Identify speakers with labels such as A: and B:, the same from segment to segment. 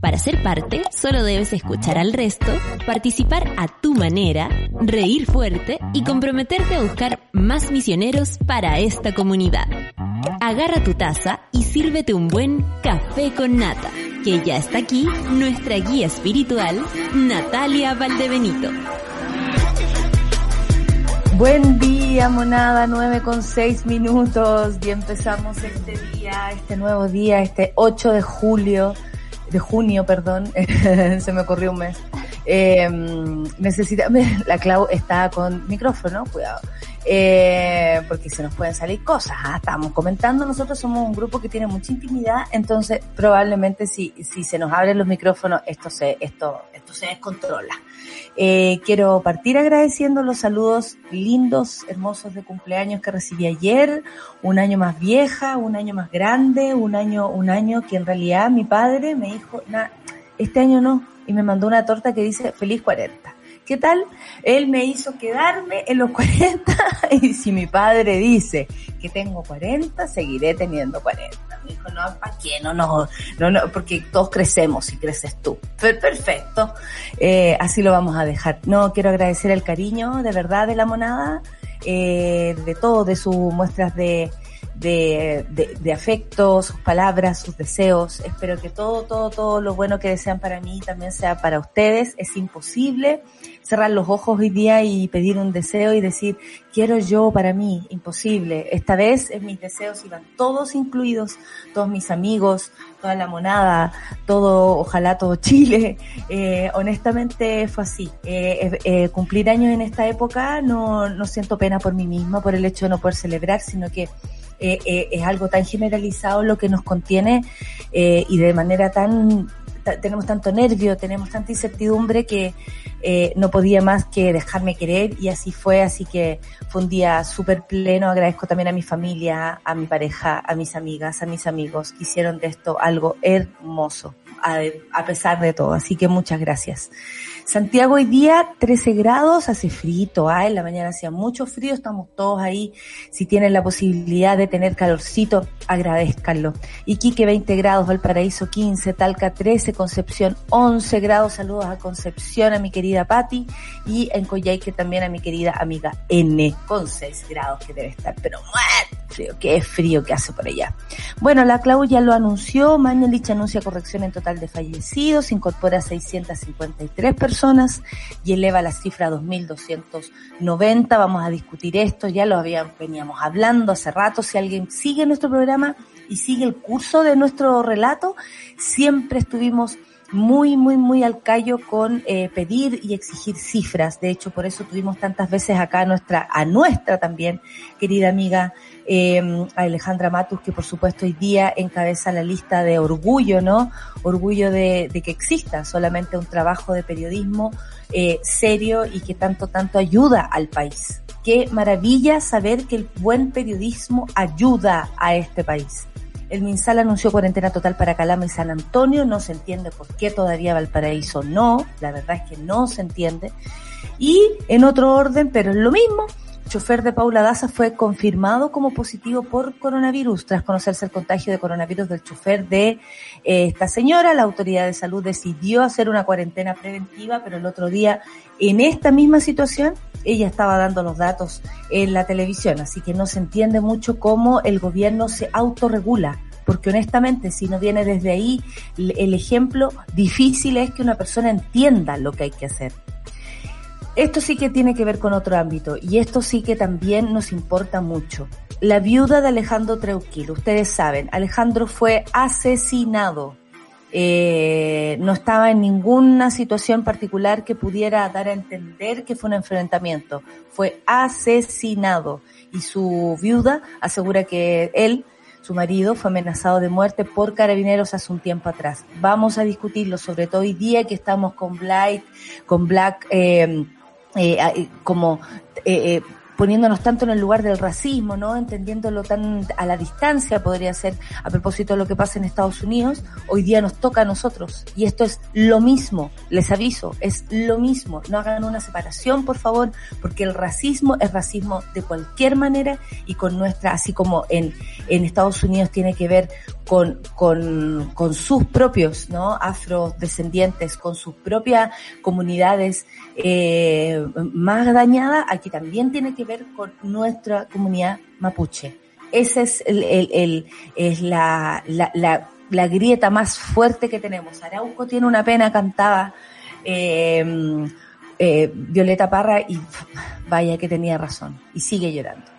A: Para ser parte, solo debes escuchar al resto, participar a tu manera, reír fuerte y comprometerte a buscar más misioneros para esta comunidad. Agarra tu taza y sírvete un buen café con nata, que ya está aquí nuestra guía espiritual, Natalia Valdebenito.
B: Buen día, monada, 9 con 6 minutos. Y empezamos este día, este nuevo día, este 8 de julio de junio, perdón, se me ocurrió un mes. Eh, necesita, la Clau está con micrófono, cuidado, eh, porque se nos pueden salir cosas. ¿ah? Estamos comentando, nosotros somos un grupo que tiene mucha intimidad, entonces probablemente si, si se nos abren los micrófonos, esto se, esto, esto se descontrola. Eh, quiero partir agradeciendo los saludos lindos, hermosos de cumpleaños que recibí ayer, un año más vieja, un año más grande, un año, un año que en realidad mi padre me dijo, este año no, y me mandó una torta que dice feliz 40. ¿Qué tal? Él me hizo quedarme en los 40 y si mi padre dice que tengo 40, seguiré teniendo 40. Me dijo, no, ¿para qué? No, no, no, porque todos crecemos y creces tú. Perfecto. Eh, así lo vamos a dejar. No, quiero agradecer el cariño de verdad de la monada, eh, de todo, de sus muestras de, de, de, de, afecto, sus palabras, sus deseos. Espero que todo, todo, todo lo bueno que desean para mí también sea para ustedes. Es imposible cerrar los ojos hoy día y pedir un deseo y decir, quiero yo para mí. Imposible. Esta vez en mis deseos iban todos incluidos, todos mis amigos, toda la monada, todo, ojalá todo Chile. Eh, honestamente fue así. Eh, eh, cumplir años en esta época no, no siento pena por mí misma, por el hecho de no poder celebrar, sino que eh, eh, es algo tan generalizado lo que nos contiene eh, y de manera tan tenemos tanto nervio, tenemos tanta incertidumbre que eh, no podía más que dejarme querer y así fue, así que fue un día súper pleno, agradezco también a mi familia, a mi pareja, a mis amigas, a mis amigos que hicieron de esto algo hermoso, a, a pesar de todo, así que muchas gracias. Santiago hoy día 13 grados, hace frito, ¿ah? en la mañana hacía mucho frío, estamos todos ahí. Si tienen la posibilidad de tener calorcito, agradezcanlo. Iquique 20 grados, Valparaíso 15, Talca 13, Concepción 11 grados, saludos a Concepción, a mi querida Patti, y en Coyhaique también a mi querida amiga N, con 6 grados que debe estar, pero frío, qué frío que hace por allá. Bueno, la Clau ya lo anunció, Mañalich anuncia corrección en total de fallecidos, incorpora 653 personas y eleva la cifra a 2.290. Vamos a discutir esto, ya lo habíamos, veníamos hablando hace rato, si alguien sigue nuestro programa y sigue el curso de nuestro relato, siempre estuvimos muy, muy, muy al callo con eh, pedir y exigir cifras. De hecho, por eso tuvimos tantas veces acá a nuestra, a nuestra también, querida amiga eh, Alejandra Matus, que por supuesto hoy día encabeza la lista de orgullo, ¿no? Orgullo de, de que exista solamente un trabajo de periodismo eh, serio y que tanto, tanto ayuda al país. Qué maravilla saber que el buen periodismo ayuda a este país. El MinSal anunció cuarentena total para Calama y San Antonio. No se entiende por qué todavía Valparaíso no. La verdad es que no se entiende. Y en otro orden, pero es lo mismo, chofer de Paula Daza fue confirmado como positivo por coronavirus. Tras conocerse el contagio de coronavirus del chofer de eh, esta señora, la autoridad de salud decidió hacer una cuarentena preventiva, pero el otro día, en esta misma situación, ella estaba dando los datos en la televisión, así que no se entiende mucho cómo el gobierno se autorregula. Porque honestamente, si no viene desde ahí, el ejemplo difícil es que una persona entienda lo que hay que hacer. Esto sí que tiene que ver con otro ámbito y esto sí que también nos importa mucho. La viuda de Alejandro Treuquil, ustedes saben, Alejandro fue asesinado. Eh, no estaba en ninguna situación particular que pudiera dar a entender que fue un enfrentamiento. Fue asesinado y su viuda asegura que él su marido, fue amenazado de muerte por carabineros hace un tiempo atrás. Vamos a discutirlo, sobre todo hoy día que estamos con Black, con Black, eh, eh, como eh, poniéndonos tanto en el lugar del racismo, ¿no? Entendiéndolo tan a la distancia, podría ser, a propósito de lo que pasa en Estados Unidos, hoy día nos toca a nosotros. Y esto es lo mismo, les aviso, es lo mismo. No hagan una separación, por favor, porque el racismo es racismo de cualquier manera y con nuestra, así como en, en Estados Unidos tiene que ver con, con, con sus propios, ¿no? Afrodescendientes, con sus propias comunidades eh, más dañadas, aquí también tiene que ver con nuestra comunidad mapuche. Esa es, el, el, el es la, la, la, la, grieta más fuerte que tenemos. Arauco tiene una pena cantada, eh, eh, Violeta Parra, y vaya que tenía razón, y sigue llorando.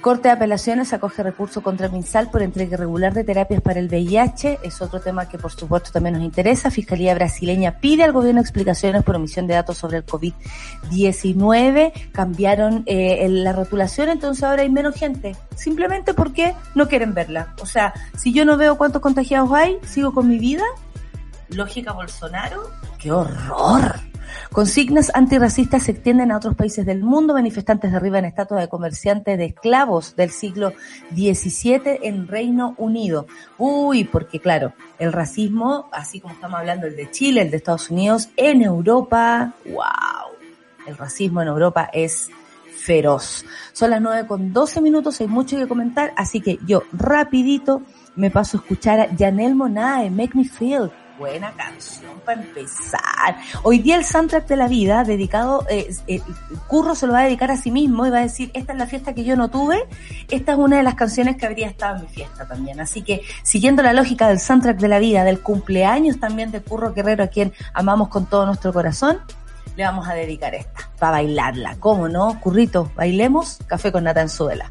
B: Corte de Apelaciones acoge recurso contra MinSal por entrega irregular de terapias para el VIH. Es otro tema que por supuesto también nos interesa. Fiscalía brasileña pide al gobierno explicaciones por omisión de datos sobre el COVID-19. Cambiaron eh, la rotulación, entonces ahora hay menos gente. Simplemente porque no quieren verla. O sea, si yo no veo cuántos contagiados hay, sigo con mi vida. Lógica Bolsonaro. ¡Qué horror! Consignas antirracistas se extienden a otros países del mundo. Manifestantes derriban estatuas de comerciantes de esclavos del siglo XVII en Reino Unido. Uy, porque claro, el racismo, así como estamos hablando el de Chile, el de Estados Unidos, en Europa, wow, el racismo en Europa es feroz. Son las nueve con 12 minutos, hay mucho que comentar, así que yo rapidito me paso a escuchar a Janelle Monae, Make Me Feel buena canción para empezar. Hoy día el soundtrack de la vida, dedicado, eh, eh, Curro se lo va a dedicar a sí mismo y va a decir, esta es la fiesta que yo no tuve, esta es una de las canciones que habría estado en mi fiesta también. Así que, siguiendo la lógica del soundtrack de la vida, del cumpleaños también de Curro Guerrero, a quien amamos con todo nuestro corazón, le vamos a dedicar esta, para bailarla. ¿Cómo no? Currito, bailemos, café con nata en suela.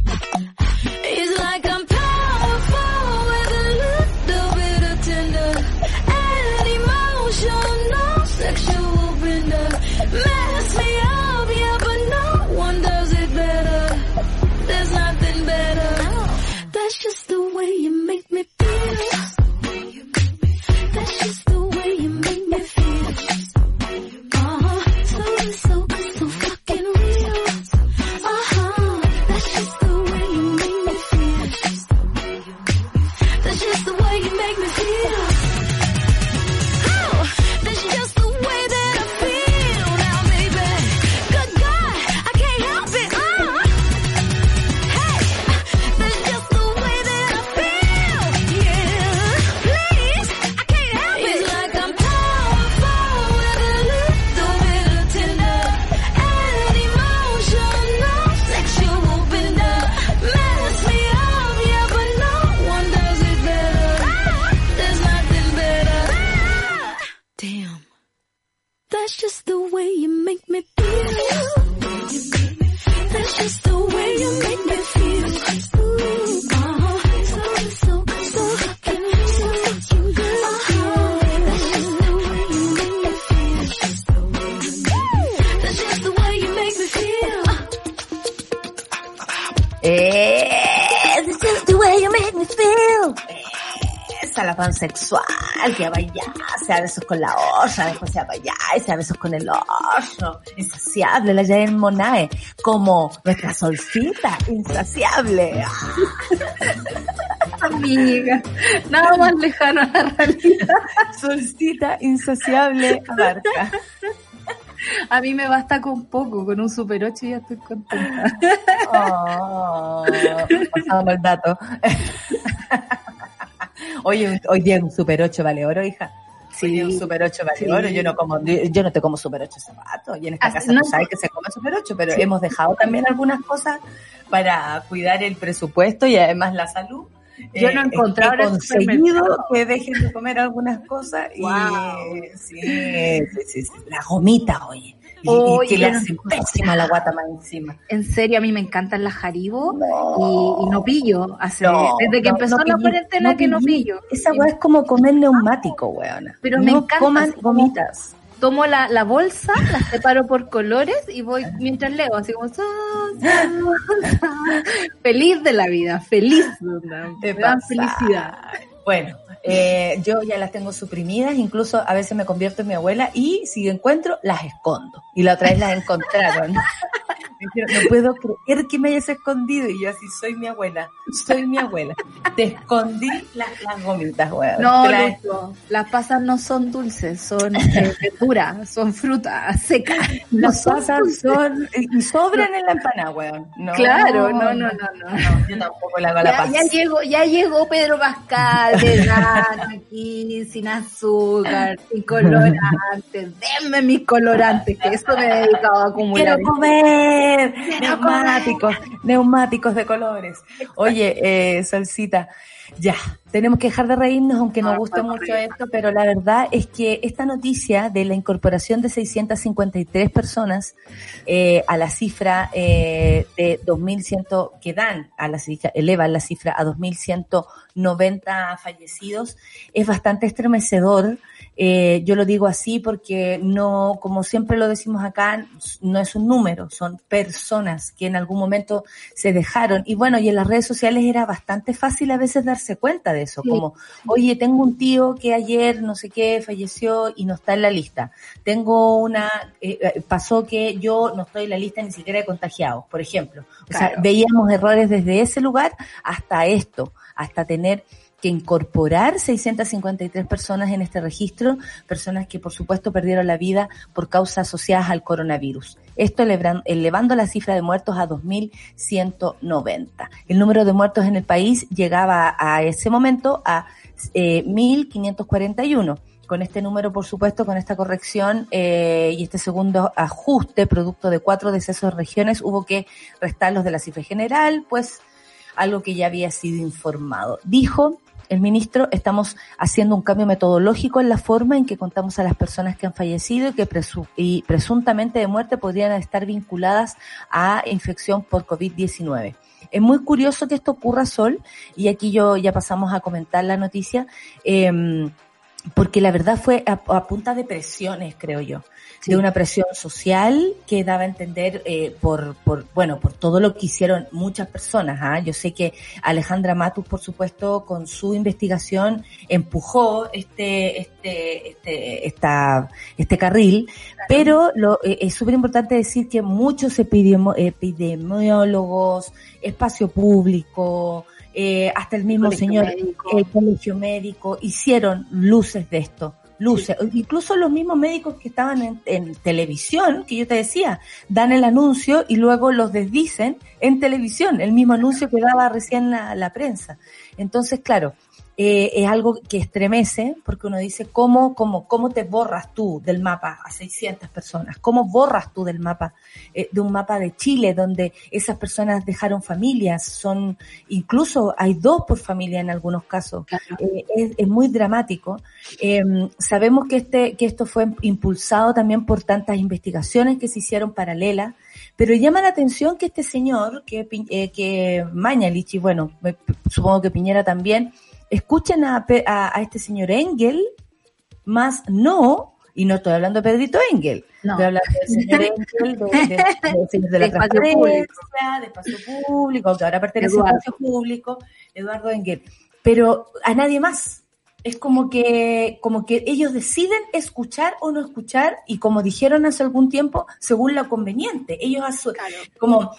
B: Pansexual, que va allá, se da besos con la osa, después se va allá y se besos con el oso. Insaciable, la Yael Monae, como nuestra solcita, insaciable.
C: Amiga, nada más lejano a la realidad.
B: Solcita, insaciable, abarca.
C: A mí me basta con poco, con un Super 8 y ya estoy contenta.
B: Oh, pasamos el dato. Oye, hoy día un Super 8 vale oro, hija.
C: Sí.
B: Un Super 8 vale
C: Sí.
B: oro. Yo no como, yo no te como Super 8 zapatos. Y en esta
C: Ah,
B: casa
C: no.
B: tú sabes que se come Super 8, pero hemos dejado también algunas cosas para cuidar el presupuesto y además la salud.
C: Yo no he encontrado
B: he conseguido
C: supermercado.
B: que dejen de comer algunas cosas y
C: Wow.
B: sí, sí, sí, sí, la gomita, oye. Y, y
C: Oye,
B: que le
C: no
B: hacen pésima la guata más encima.
C: En serio, a mí me encantan las Haribo
B: No.
C: y, y no pillo. Hace,
B: No,
C: desde que empezó la cuarentena que no pillo.
B: Esa weá es como comer neumático, weona.
C: Pero
B: no
C: me encanta,
B: coman gomitas.
C: Tomo la, la bolsa, la separo por colores y voy mientras leo, así como... sa, sa, sa. Feliz de la vida, feliz. Me dan felicidad.
B: Bueno, eh, yo ya las tengo suprimidas, incluso a veces me convierto en mi abuela y si encuentro, las escondo. Y la otra vez las encontraron. No puedo creer que me hayas escondido. Y yo así, soy mi abuela, soy mi abuela. Te escondí las, las gomitas, weón.
C: No,
B: las-
C: pasas no son dulces, son eh, verduras, son frutas secas. No
B: Las
C: son
B: pasas
C: dulces.
B: son, y sobran en la empanada, weón. No,
C: Claro, no, no, no, no.
B: No, yo tampoco le hago la
C: Ya,
B: paz.
C: ya llegó, ya llegó Pedro Pascal, vegano aquí, sin azúcar, sin colorantes. Denme mis colorantes, que esto me he dedicado a acumular.
B: Quiero comer neumáticos, neumáticos de colores. Oye, eh, Solcita, ya, tenemos que dejar de reírnos, aunque nos
C: No,
B: guste mucho esto, pero la verdad es que esta noticia de la incorporación de 653 personas eh, a la cifra eh, de 2.100 que dan a la cifra, elevan la cifra a 2.190 fallecidos es bastante estremecedor. Eh, yo lo digo así porque no, como siempre lo decimos acá, no es un número, son personas que en algún momento se dejaron. Y bueno, y en las redes sociales era bastante fácil a veces darse cuenta de eso,
C: Sí.
B: como, oye, tengo un tío que ayer no sé qué falleció y no está en la lista. Tengo una, eh, eh, pasó que yo no estoy en la lista ni siquiera de contagiados, por ejemplo. O sea, veíamos errores desde ese lugar hasta esto, hasta tener que incorporar 653 personas en este registro, personas que por supuesto perdieron la vida por causas asociadas al coronavirus. Esto elevando la cifra de muertos a 2.190. El número de muertos en el país llegaba a ese momento a eh, 1.541 con este número, por supuesto, con esta corrección eh, y este segundo ajuste, producto de cuatro decesos de regiones, hubo que restarlos de la cifra general, pues algo que ya había sido informado. Dijo el ministro, estamos haciendo un cambio metodológico en la forma en que contamos a las personas que han fallecido y que presu- y presuntamente de muerte podrían estar vinculadas a infección por COVID-19. Es muy curioso que esto ocurra, Sol, y aquí yo ya pasamos a comentar la noticia, eh, porque la verdad fue a punta de presiones, creo yo,
C: Sí.
B: de una presión social que daba a entender eh, por, por, bueno, por todo lo que hicieron muchas personas. ¿ah? Yo sé que Alejandra Matus, por supuesto, con su investigación empujó este, este, este, esta, este carril, pero lo, eh, es súper importante decir que muchos epidemo- epidemiólogos, espacio público, eh, hasta el mismo
C: Colegio
B: señor,
C: médico.
B: el colegio médico, hicieron luces de esto. Luces, incluso los mismos médicos que estaban en, en televisión, que yo te decía, dan el anuncio y luego los desdicen en televisión, el mismo anuncio que daba recién la, la prensa. Entonces, claro, eh, es algo que estremece porque uno dice, ¿cómo, cómo, ¿cómo te borras tú del mapa a 600 personas? ¿Cómo borras tú del mapa, eh, de un mapa de Chile donde esas personas dejaron familias? Son, incluso hay dos por familia en algunos casos.
C: Claro.
B: Eh, es, es muy dramático. Eh, sabemos que este, que esto fue impulsado también por tantas investigaciones que se hicieron paralelas, pero llama la atención que este señor, que, eh, que Mañalich, y bueno, me- supongo que Piñera también, escuchen a, a, a este señor Engel, más no Y no estoy hablando de Pedrito Engel.
C: No.
B: Estoy hablando del señor Engel, de, de, de- de la transparencia, de espacio público, que ahora pertenece
C: Eduardo.
B: a espacio público, Eduardo Engel. Pero a nadie más. Es como que, como que ellos deciden escuchar o no escuchar, y como dijeron hace algún tiempo, según la conveniente. Ellos asu- como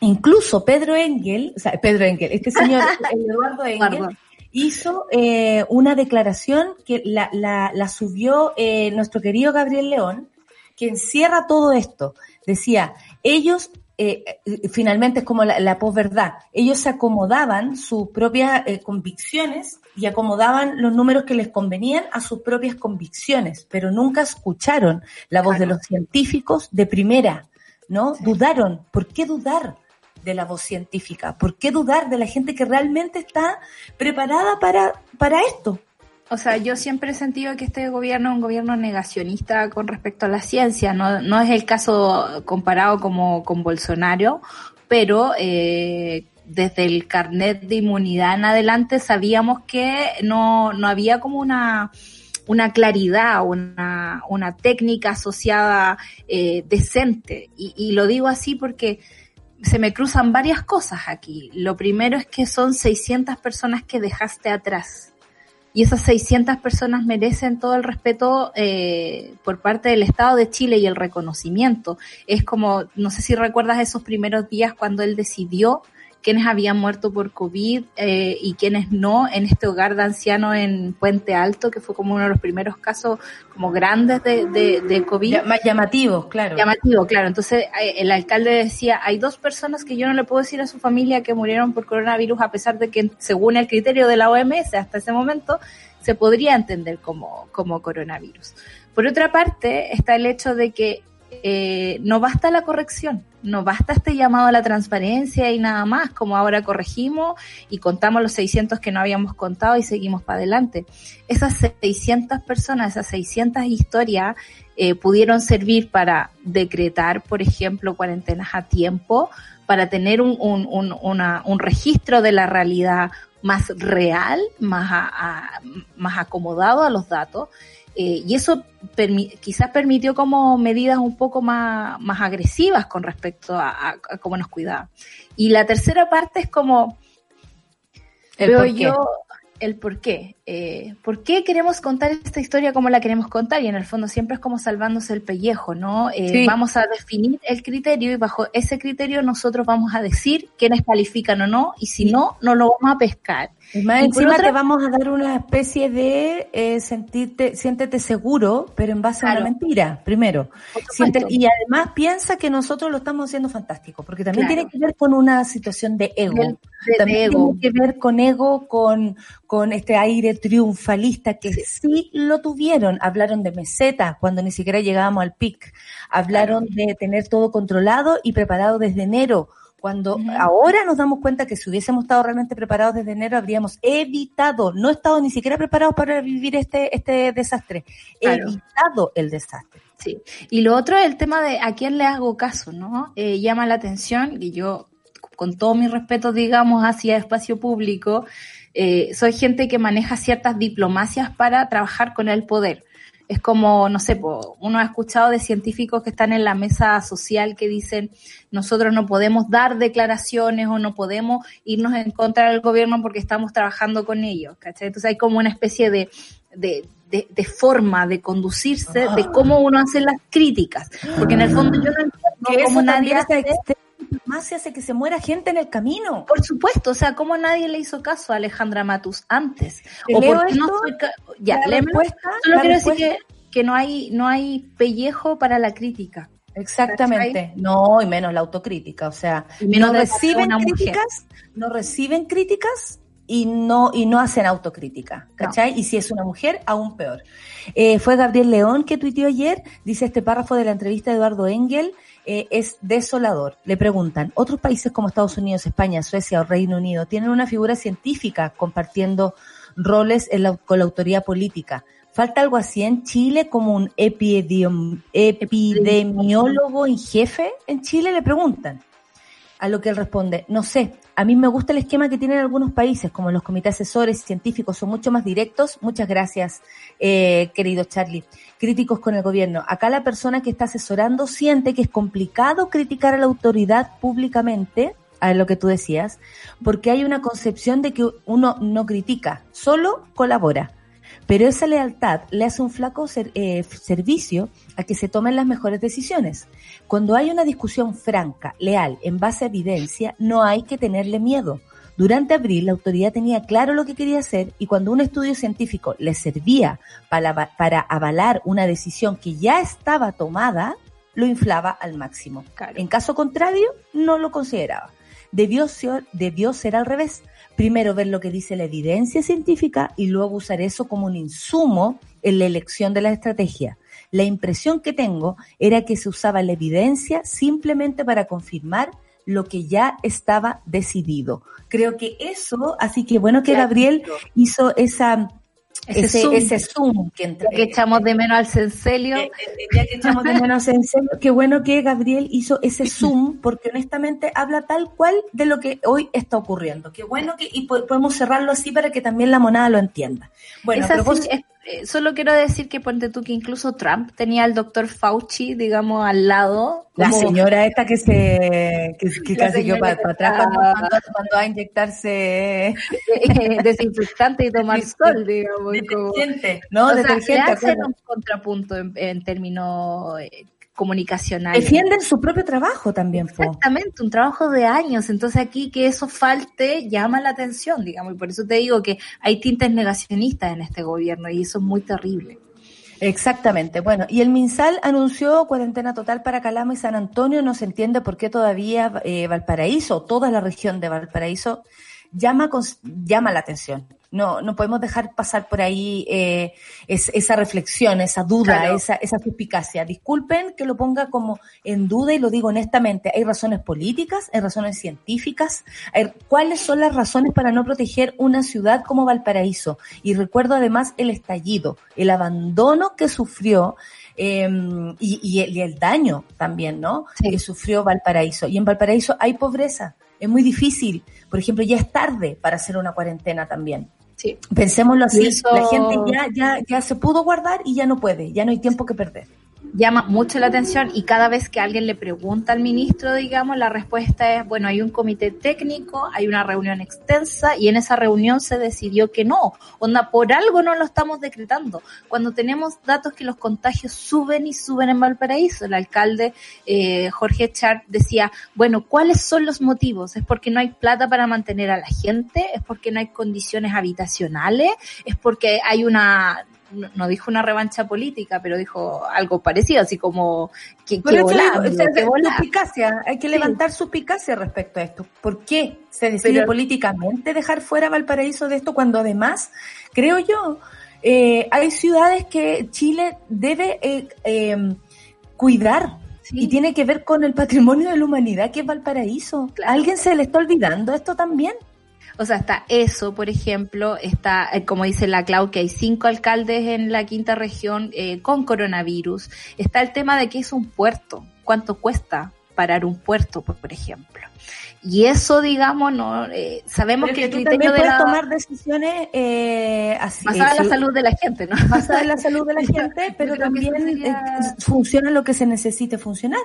B: incluso Pedro Engel, o sea, Pedro Engel, este señor, Eduardo Engel,
C: Eduardo.
B: Hizo eh, una declaración que la, la, la subió eh, nuestro querido Gabriel León, que encierra todo esto. Decía, ellos, eh, eh, finalmente es como la, la posverdad, ellos se acomodaban sus propias eh, convicciones y acomodaban los números que les convenían a sus propias convicciones, pero nunca escucharon la voz de los científicos de primera, ¿no? Dudaron. ¿Por qué dudar? De la voz científica? ¿Por qué dudar de la gente que realmente está preparada para, para esto?
C: O sea, yo siempre he sentido que este gobierno es un gobierno negacionista con respecto a la ciencia. No, no es el caso comparado como con Bolsonaro, pero eh, desde el carnet de inmunidad en adelante sabíamos que no, no había como una una claridad, una, una técnica asociada eh, decente. Y, y lo digo así porque se me cruzan varias cosas aquí. Lo primero es que son 600 personas que dejaste atrás. Y esas 600 personas merecen todo el respeto eh, por parte del Estado de Chile y el reconocimiento. Es como, no sé si recuerdas esos primeros días cuando él decidió quiénes habían muerto por COVID eh, y quiénes no en este hogar de ancianos en Puente Alto, que fue como uno de los primeros casos como grandes de, de, de COVID.
B: Más llamativos, claro.
C: Llamativo, claro. Entonces eh, el alcalde decía, hay dos personas que yo no le puedo decir a su familia que murieron por coronavirus, a pesar de que según el criterio de la OMS hasta ese momento se podría entender como, como coronavirus. Por otra parte, está el hecho de que eh, no basta la corrección, no basta este llamado a la transparencia y nada más, como ahora corregimos y contamos los 600 que no habíamos contado y seguimos para adelante. Esas 600 personas, esas 600 historias eh, pudieron servir para decretar, por ejemplo, cuarentenas a tiempo, para tener un, registro de la realidad más real, más acomodado a los datos. Eh, y eso permi- quizás permitió como medidas un poco más, más agresivas con respecto a, a- a cómo nos cuidaba. Y la tercera parte es como,
B: El
C: veo yo el por qué. Eh, ¿Por qué queremos contar esta historia como la queremos contar? Y en el fondo siempre es como salvándose el pellejo, ¿no? Eh,
B: Sí.
C: Vamos a definir el criterio y bajo ese criterio nosotros vamos a decir quiénes califican o no y si no, no lo vamos a pescar.
B: Y más
C: Y por
B: encima
C: otra-
B: te vamos a dar una especie de eh, sentirte, siéntete seguro, pero en base a una mentira, primero. Y además piensa que nosotros lo estamos haciendo fantástico, porque también
C: Claro.
B: tiene que ver con una situación de ego. También
C: ego.
B: tiene que ver con ego, con, con este aire triunfalista que sí. lo tuvieron. Hablaron de mesetas cuando ni siquiera llegábamos al pic. Hablaron de tener todo controlado y preparado desde enero. Cuando ahora nos damos cuenta que si hubiésemos estado realmente preparados desde enero, habríamos evitado, no estado ni siquiera preparados para vivir este, este desastre,
C: Claro.
B: evitado el desastre.
C: Sí. Y lo otro es el tema de a quién le hago caso, ¿no? Eh, llama la atención y yo, con todo mi respeto, digamos, hacia espacio público, eh, soy gente que maneja ciertas diplomacias para trabajar con el poder. Es como, no sé, uno ha escuchado de científicos que están en la mesa social que dicen, nosotros no podemos dar declaraciones o no podemos irnos en contra del gobierno porque estamos trabajando con ellos, ¿cachai? Entonces hay como una especie de, de, de, de forma de conducirse, de cómo uno hace las críticas. Porque en el fondo yo no entiendo cómo nadie hace
B: extrema diplomacia hace que se muera gente en el camino.
C: por supuesto, o sea, ¿cómo nadie le hizo caso a Alejandra Matus antes?
B: ¿Te
C: ¿O
B: leo
C: por no Ya,
B: La respuesta-
C: Solo
B: la
C: quiero decir que, que no hay no hay pellejo para la crítica.
B: Exactamente. No, y menos la autocrítica. O sea, no reciben
C: mujer.
B: críticas, no reciben críticas y no, y no hacen autocrítica. ¿Cachai? Y si es una mujer, aún peor. Eh, fue Gabriel León que tuiteó ayer, dice este párrafo de la entrevista de Eduardo Engel, eh, es desolador. Le preguntan, ¿otros países como Estados Unidos, España, Suecia o Reino Unido tienen una figura científica compartiendo roles en la- con la autoridad política? ¿Falta algo así en Chile como un epidem- epidemiólogo en jefe? En Chile le preguntan. A lo que él responde, no sé, a mí me gusta el esquema que tienen algunos países, como los comités asesores científicos son mucho más directos. Muchas gracias, eh, querido Charlie. Críticos con el gobierno. Acá la persona que está asesorando siente que es complicado criticar a la autoridad públicamente, a lo que tú decías, porque hay una concepción de que uno no critica, solo colabora. Pero esa lealtad le hace un flaco ser- eh, servicio a que se tomen las mejores decisiones. Cuando hay una discusión franca, leal, en base a evidencia, no hay que tenerle miedo. Durante abril, la autoridad tenía claro lo que quería hacer y cuando un estudio científico le servía para, para avalar una decisión que ya estaba tomada, lo inflaba al máximo.
C: Claro.
B: En caso contrario, no lo consideraba. Debió ser, debió ser al revés. Primero ver lo que dice la evidencia científica y luego usar eso como un insumo en la elección de la estrategia. La impresión que tengo era que se usaba la evidencia simplemente para confirmar lo que ya estaba decidido. Creo que eso, así que bueno que. Gabriel hizo esa,
C: Ese
B: ese,
C: zoom.
B: ese zoom que, entre-
C: Ya que echamos de menos al Cencelio.
B: eh, eh, ya que echamos de menos en serio, qué bueno que Gabriel hizo ese zoom, porque honestamente habla tal cual de lo que hoy está ocurriendo. Qué bueno que, y po- podemos cerrarlo así para que también la monada lo entienda. Bueno,
C: Es así, es- eh, solo quiero decir que ponte tú que incluso Trump tenía al doctor Fauci, digamos, al lado.
B: la
C: como-
B: señora esta que se, que, que casi quedó
C: señora
B: para,
C: que
B: atrás cuando, cuando- a inyectarse
C: eh, desinfectante y tomar sol, digamos. como-
B: detergente, ¿no?
C: o sea,
B: detergente,
C: le hacen
B: acuérdate.
C: un contrapunto en, en términos comunicacionales.
B: Defienden su propio trabajo también, po.
C: Exactamente, un trabajo de años. Entonces aquí que eso falte llama la atención, digamos, y por eso te digo que hay tintes negacionistas en este gobierno y eso es muy terrible.
B: Exactamente. Bueno, y el MinSal anunció cuarentena total para Calama y San Antonio. No se entiende por qué todavía eh, Valparaíso, toda la región de Valparaíso, llama, llama la atención. No, no podemos dejar pasar por ahí eh, es- esa reflexión, esa duda,
C: Claro.
B: esa, esa suspicacia. Disculpen que lo ponga como en duda y lo digo honestamente. Hay razones políticas, hay razones científicas. Hay- ¿Cuáles son las razones para no proteger una ciudad como Valparaíso? Y recuerdo además el estallido, el abandono que sufrió eh, y, y el, y el daño también, ¿no?
C: Sí.
B: Que sufrió Valparaíso. Y en Valparaíso hay pobreza. Es muy difícil. Por ejemplo, ya es tarde para hacer una cuarentena también.
C: Sí.
B: Pensémoslo así,
C: eso-
B: la gente ya, ya, ya se pudo guardar y ya no puede, ya no hay tiempo que perder.
C: Llama mucho la atención y cada vez que alguien le pregunta al ministro, digamos, la respuesta es, bueno, hay un comité técnico, hay una reunión extensa y en esa reunión se decidió que no, onda, por algo no lo estamos decretando. Cuando tenemos datos que los contagios suben y suben en Valparaíso, el alcalde eh, Jorge Char decía, bueno, ¿cuáles son los motivos? ¿Es porque no hay plata para mantener a la gente? ¿Es porque no hay condiciones habitacionales? ¿Es porque hay una no dijo una revancha política, pero dijo algo parecido, así como que, volando,
B: su hay que
C: Sí.
B: levantar suspicacia respecto a esto. ¿Por qué se decide
C: Pero-
B: políticamente dejar fuera Valparaíso de esto cuando además, creo yo, eh, hay ciudades que Chile debe eh, eh, cuidar
C: Sí.
B: y tiene que ver con el patrimonio de la humanidad que es Valparaíso.
C: Claro.
B: ¿A alguien se le está olvidando esto también?
C: O sea, está eso, por ejemplo, está, eh, como dice la Clau, que hay cinco alcaldes en la quinta región eh, con coronavirus. Está el tema de que es un puerto. ¿Cuánto cuesta parar un puerto, por, por ejemplo? Y eso, digamos, no eh, sabemos
B: Pero
C: que el
B: tú
C: criterio
B: también
C: de
B: puedes
C: la,
B: tomar decisiones eh, así,
C: basada en
B: eh,
C: la salud de la gente, ¿no?
B: basada en la salud de la gente, pero también
C: sería-
B: eh, funciona lo que se necesite funcionar.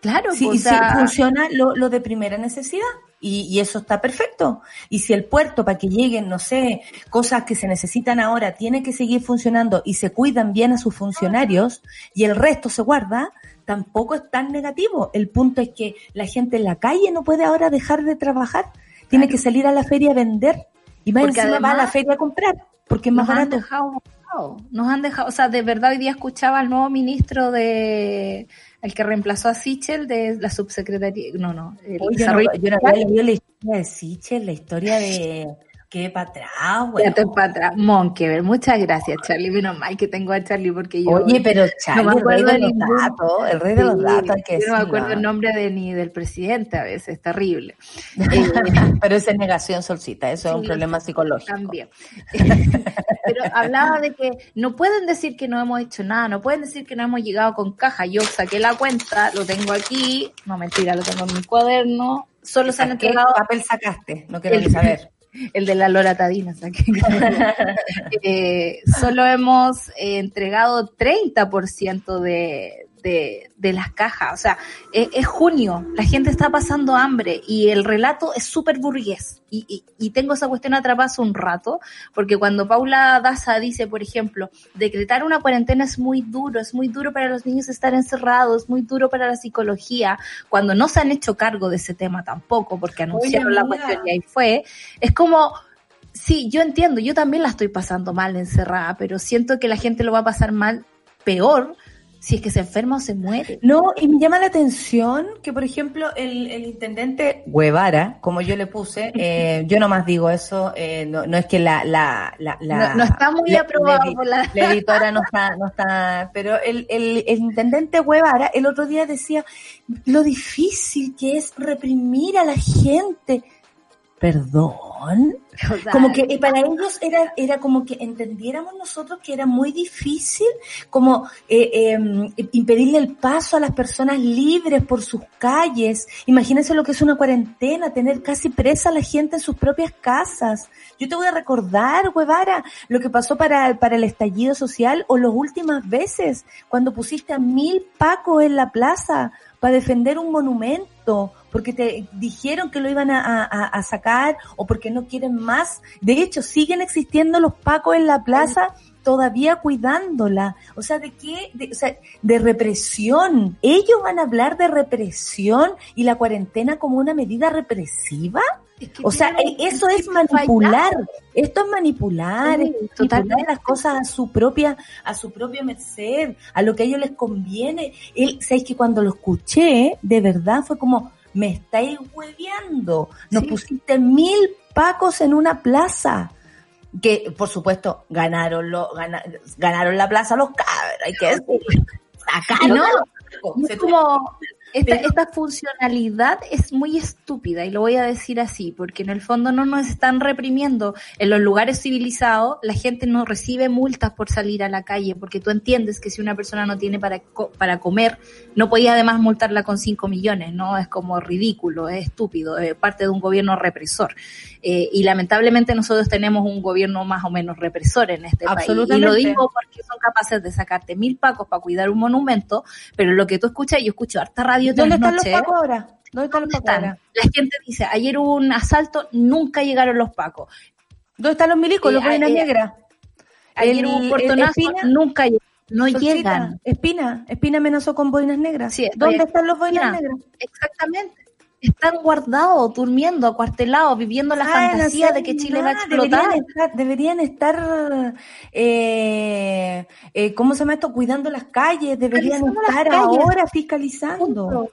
C: Claro,
B: Sí,
C: o
B: y sí,
C: sea,
B: funciona lo, lo de primera necesidad y, y eso está perfecto. Y si el puerto, para que lleguen, no sé, cosas que se necesitan ahora, tiene que seguir funcionando y se cuidan bien a sus funcionarios y el resto se guarda, tampoco es tan negativo. El punto es que la gente en la calle no puede ahora dejar de trabajar, tiene que salir a la feria a vender y más
C: Porque
B: encima va a la feria a comprar porque es más
C: nos han
B: barato.
C: dejado botados, nos han dejado, o sea, de verdad hoy día escuchaba al nuevo ministro de, el que reemplazó a Sichel de la subsecretaría, no, no, el
B: Oye, yo no,
C: desarrollo
B: yo no había leído la historia de Sichel, la historia de que para atrás, güey.
C: Fíjate para atrás. Monkever, muchas gracias, Charlie. Menos mal que tengo a Charlie porque yo.
B: Oye, pero Charlie,
C: no me
B: el rey
C: acuerdo
B: de los
C: ningún-
B: datos, el rey de los datos, que
C: yo no me acuerdo el nombre de ni del presidente a veces, terrible. Eh,
B: pero esa es negación, Solcita, eso es un problema psicológico.
C: También. Pero hablaba de que no pueden decir que no hemos hecho nada, no pueden decir que no hemos llegado con caja. Yo saqué la cuenta, lo tengo aquí, no mentira, lo tengo en mi cuaderno, solo se han
B: ¿Qué
C: entregado
B: papel sacaste? No quiero ni saber.
C: El de la loratadina, saqué. Eh, solo hemos eh, entregado 30% de, de, de las cajas. O sea, es junio, la gente está pasando hambre y el relato es súper burgués. Y, y, y tengo esa cuestión atrapada hace un rato, porque cuando Paula Daza dice, por ejemplo, decretar una cuarentena es muy duro, es muy duro para los niños estar encerrados, es muy duro para la psicología, cuando no se han hecho cargo de ese tema tampoco, porque anunciaron la cuestión y ahí fue, es como, sí, yo entiendo, yo también la estoy pasando mal encerrada, pero siento que la gente lo va a pasar mal peor si es que se enferma o se muere.
B: No, y me llama la atención que, por ejemplo, el, el intendente Guevara, como yo le puse, eh, yo nomás digo eso, eh, no, no es que la... la, la, la-
C: No- no está muy aprobado
B: la-
C: por la-
B: la editora no está, no está, pero el, el, el intendente Guevara el otro día decía lo difícil que es reprimir a la gente. Perdón.
C: O sea,
B: Como que para ellos era, era como que entendiéramos nosotros que era muy difícil como eh, eh, impedirle el paso a las personas libres por sus calles. Imagínense lo que es una cuarentena, tener casi presa a la gente en sus propias casas. Yo te voy a recordar, Guevara, lo que pasó para, para el estallido social o las últimas veces cuando pusiste a mil pacos en la plaza para defender un monumento, porque te dijeron que lo iban a, a- a sacar o porque no quieren más. De hecho, siguen existiendo los pacos en la plaza todavía cuidándola. O sea, ¿de qué? De, o sea, de represión. ¿Ellos van a hablar de represión y la cuarentena como una medida represiva?
C: es que
B: O sea, eh, eso es manipular.
C: fallado.
B: Esto es manipular,
C: Sí,
B: es manipular las cosas a su propia, a su propia merced, a lo que a ellos les conviene. Él, sabéis que cuando lo escuché, de verdad fue como, me estáis hueveando. Nos
C: Sí.
B: pusiste mil pacos en una plaza. Que, por supuesto, ganaron lo, gana- ganaron la plaza los cabros, hay que decir. Sacaron
C: No,
B: pacos.
C: Es como esta,
B: Pero-
C: esta funcionalidad es muy estúpida y lo voy a decir así, porque en el fondo no nos están reprimiendo. En los lugares civilizados la gente no recibe multas por salir a la calle, porque tú entiendes que si una persona no tiene para, co- para comer, no podía además multarla con 5 millones, ¿no? Es como ridículo, es estúpido, es parte de un gobierno represor. Eh, y lamentablemente nosotros tenemos un gobierno más o menos represor en este país. Y lo digo porque son capaces de sacarte mil pacos para cuidar un monumento, pero lo que tú escuchas, yo escucho harta radio
B: ¿Dónde están los pacos ahora? ¿Dónde están los
C: ¿Dónde
B: pacos
C: están?
B: ahora?
C: La gente dice, ayer hubo un asalto, nunca llegaron los pacos.
B: ¿Dónde están los milicos,
C: Eh,
B: los boinas
C: eh,
B: negras?
C: Ayer
B: El-
C: hubo un portonazo, nunca llegaron. No
B: Solcita,
C: llegan.
B: Espina, Espina amenazó con boinas negras.
C: Sí,
B: ¿Dónde están los boinas negras?
C: Exactamente. Están guardados, durmiendo, acuartelados, viviendo la
B: Ah, no
C: fantasía
B: sé
C: de que Chile va a explotar.
B: Deberían estar, deberían estar eh, eh, ¿cómo se llama esto? Cuidando las calles, deberían estar
C: calles.
B: ahora fiscalizando.
C: Punto.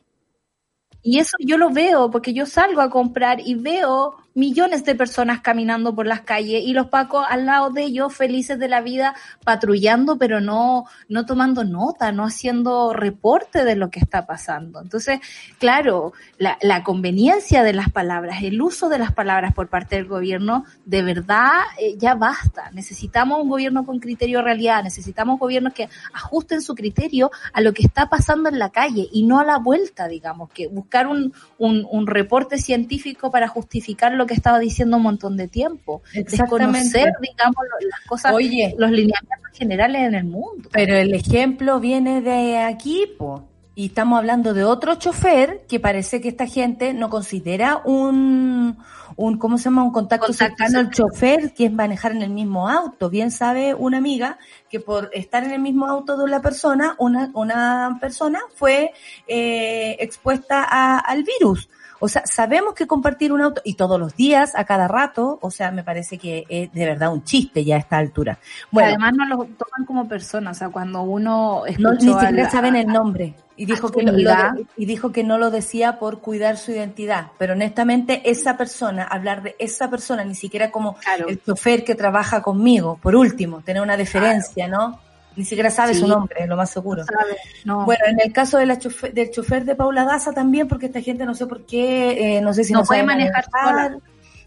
C: Y eso yo lo veo porque yo salgo a comprar y veo millones de personas caminando por las calles y los pacos al lado de ellos felices de la vida patrullando pero no no tomando nota, no haciendo reporte de lo que está pasando. Entonces, claro, la, conveniencia de las palabras, el uso de las palabras por parte del gobierno, de verdad eh, ya basta. Necesitamos un gobierno con criterio de realidad, necesitamos gobiernos que ajusten su criterio a lo que está pasando en la calle y no a la vuelta, digamos, que buscar un, un, un reporte científico para justificar lo que estaba diciendo un montón de tiempo. Desconocer, digamos, las cosas,
B: Oye.
C: los lineamientos generales en el mundo.
B: Pero el ejemplo viene de aquí, po. Y estamos hablando de otro chofer que parece que esta gente no considera un, un ¿cómo se llama? Un contacto,
C: Contacto
B: cercano al chofer, que es manejar en el mismo auto. Bien sabe una amiga que por estar en el mismo auto de una persona, una, una persona fue eh, expuesta a- al virus. O sea, sabemos que compartir un auto, y todos los días, a cada rato, o sea, me parece que es de verdad un chiste ya a esta altura. Bueno,
C: Además no lo toman como personas, o sea, cuando uno
B: no, ni siquiera saben el nombre. Y dijo, que lo de- y dijo que no lo decía por cuidar su identidad. Pero honestamente, esa persona, hablar de esa persona, ni siquiera como
C: Claro.
B: el chofer que trabaja conmigo, por último, tener una deferencia, ¿no? Ni siquiera sabe
C: Sí.
B: su nombre, lo más seguro.
C: sabe, no.
B: Bueno, en el caso de la chofer- del chofer de Paula Daza también, porque esta gente no sé por qué, eh, no sé si
C: No
B: no,
C: puede manejar sola.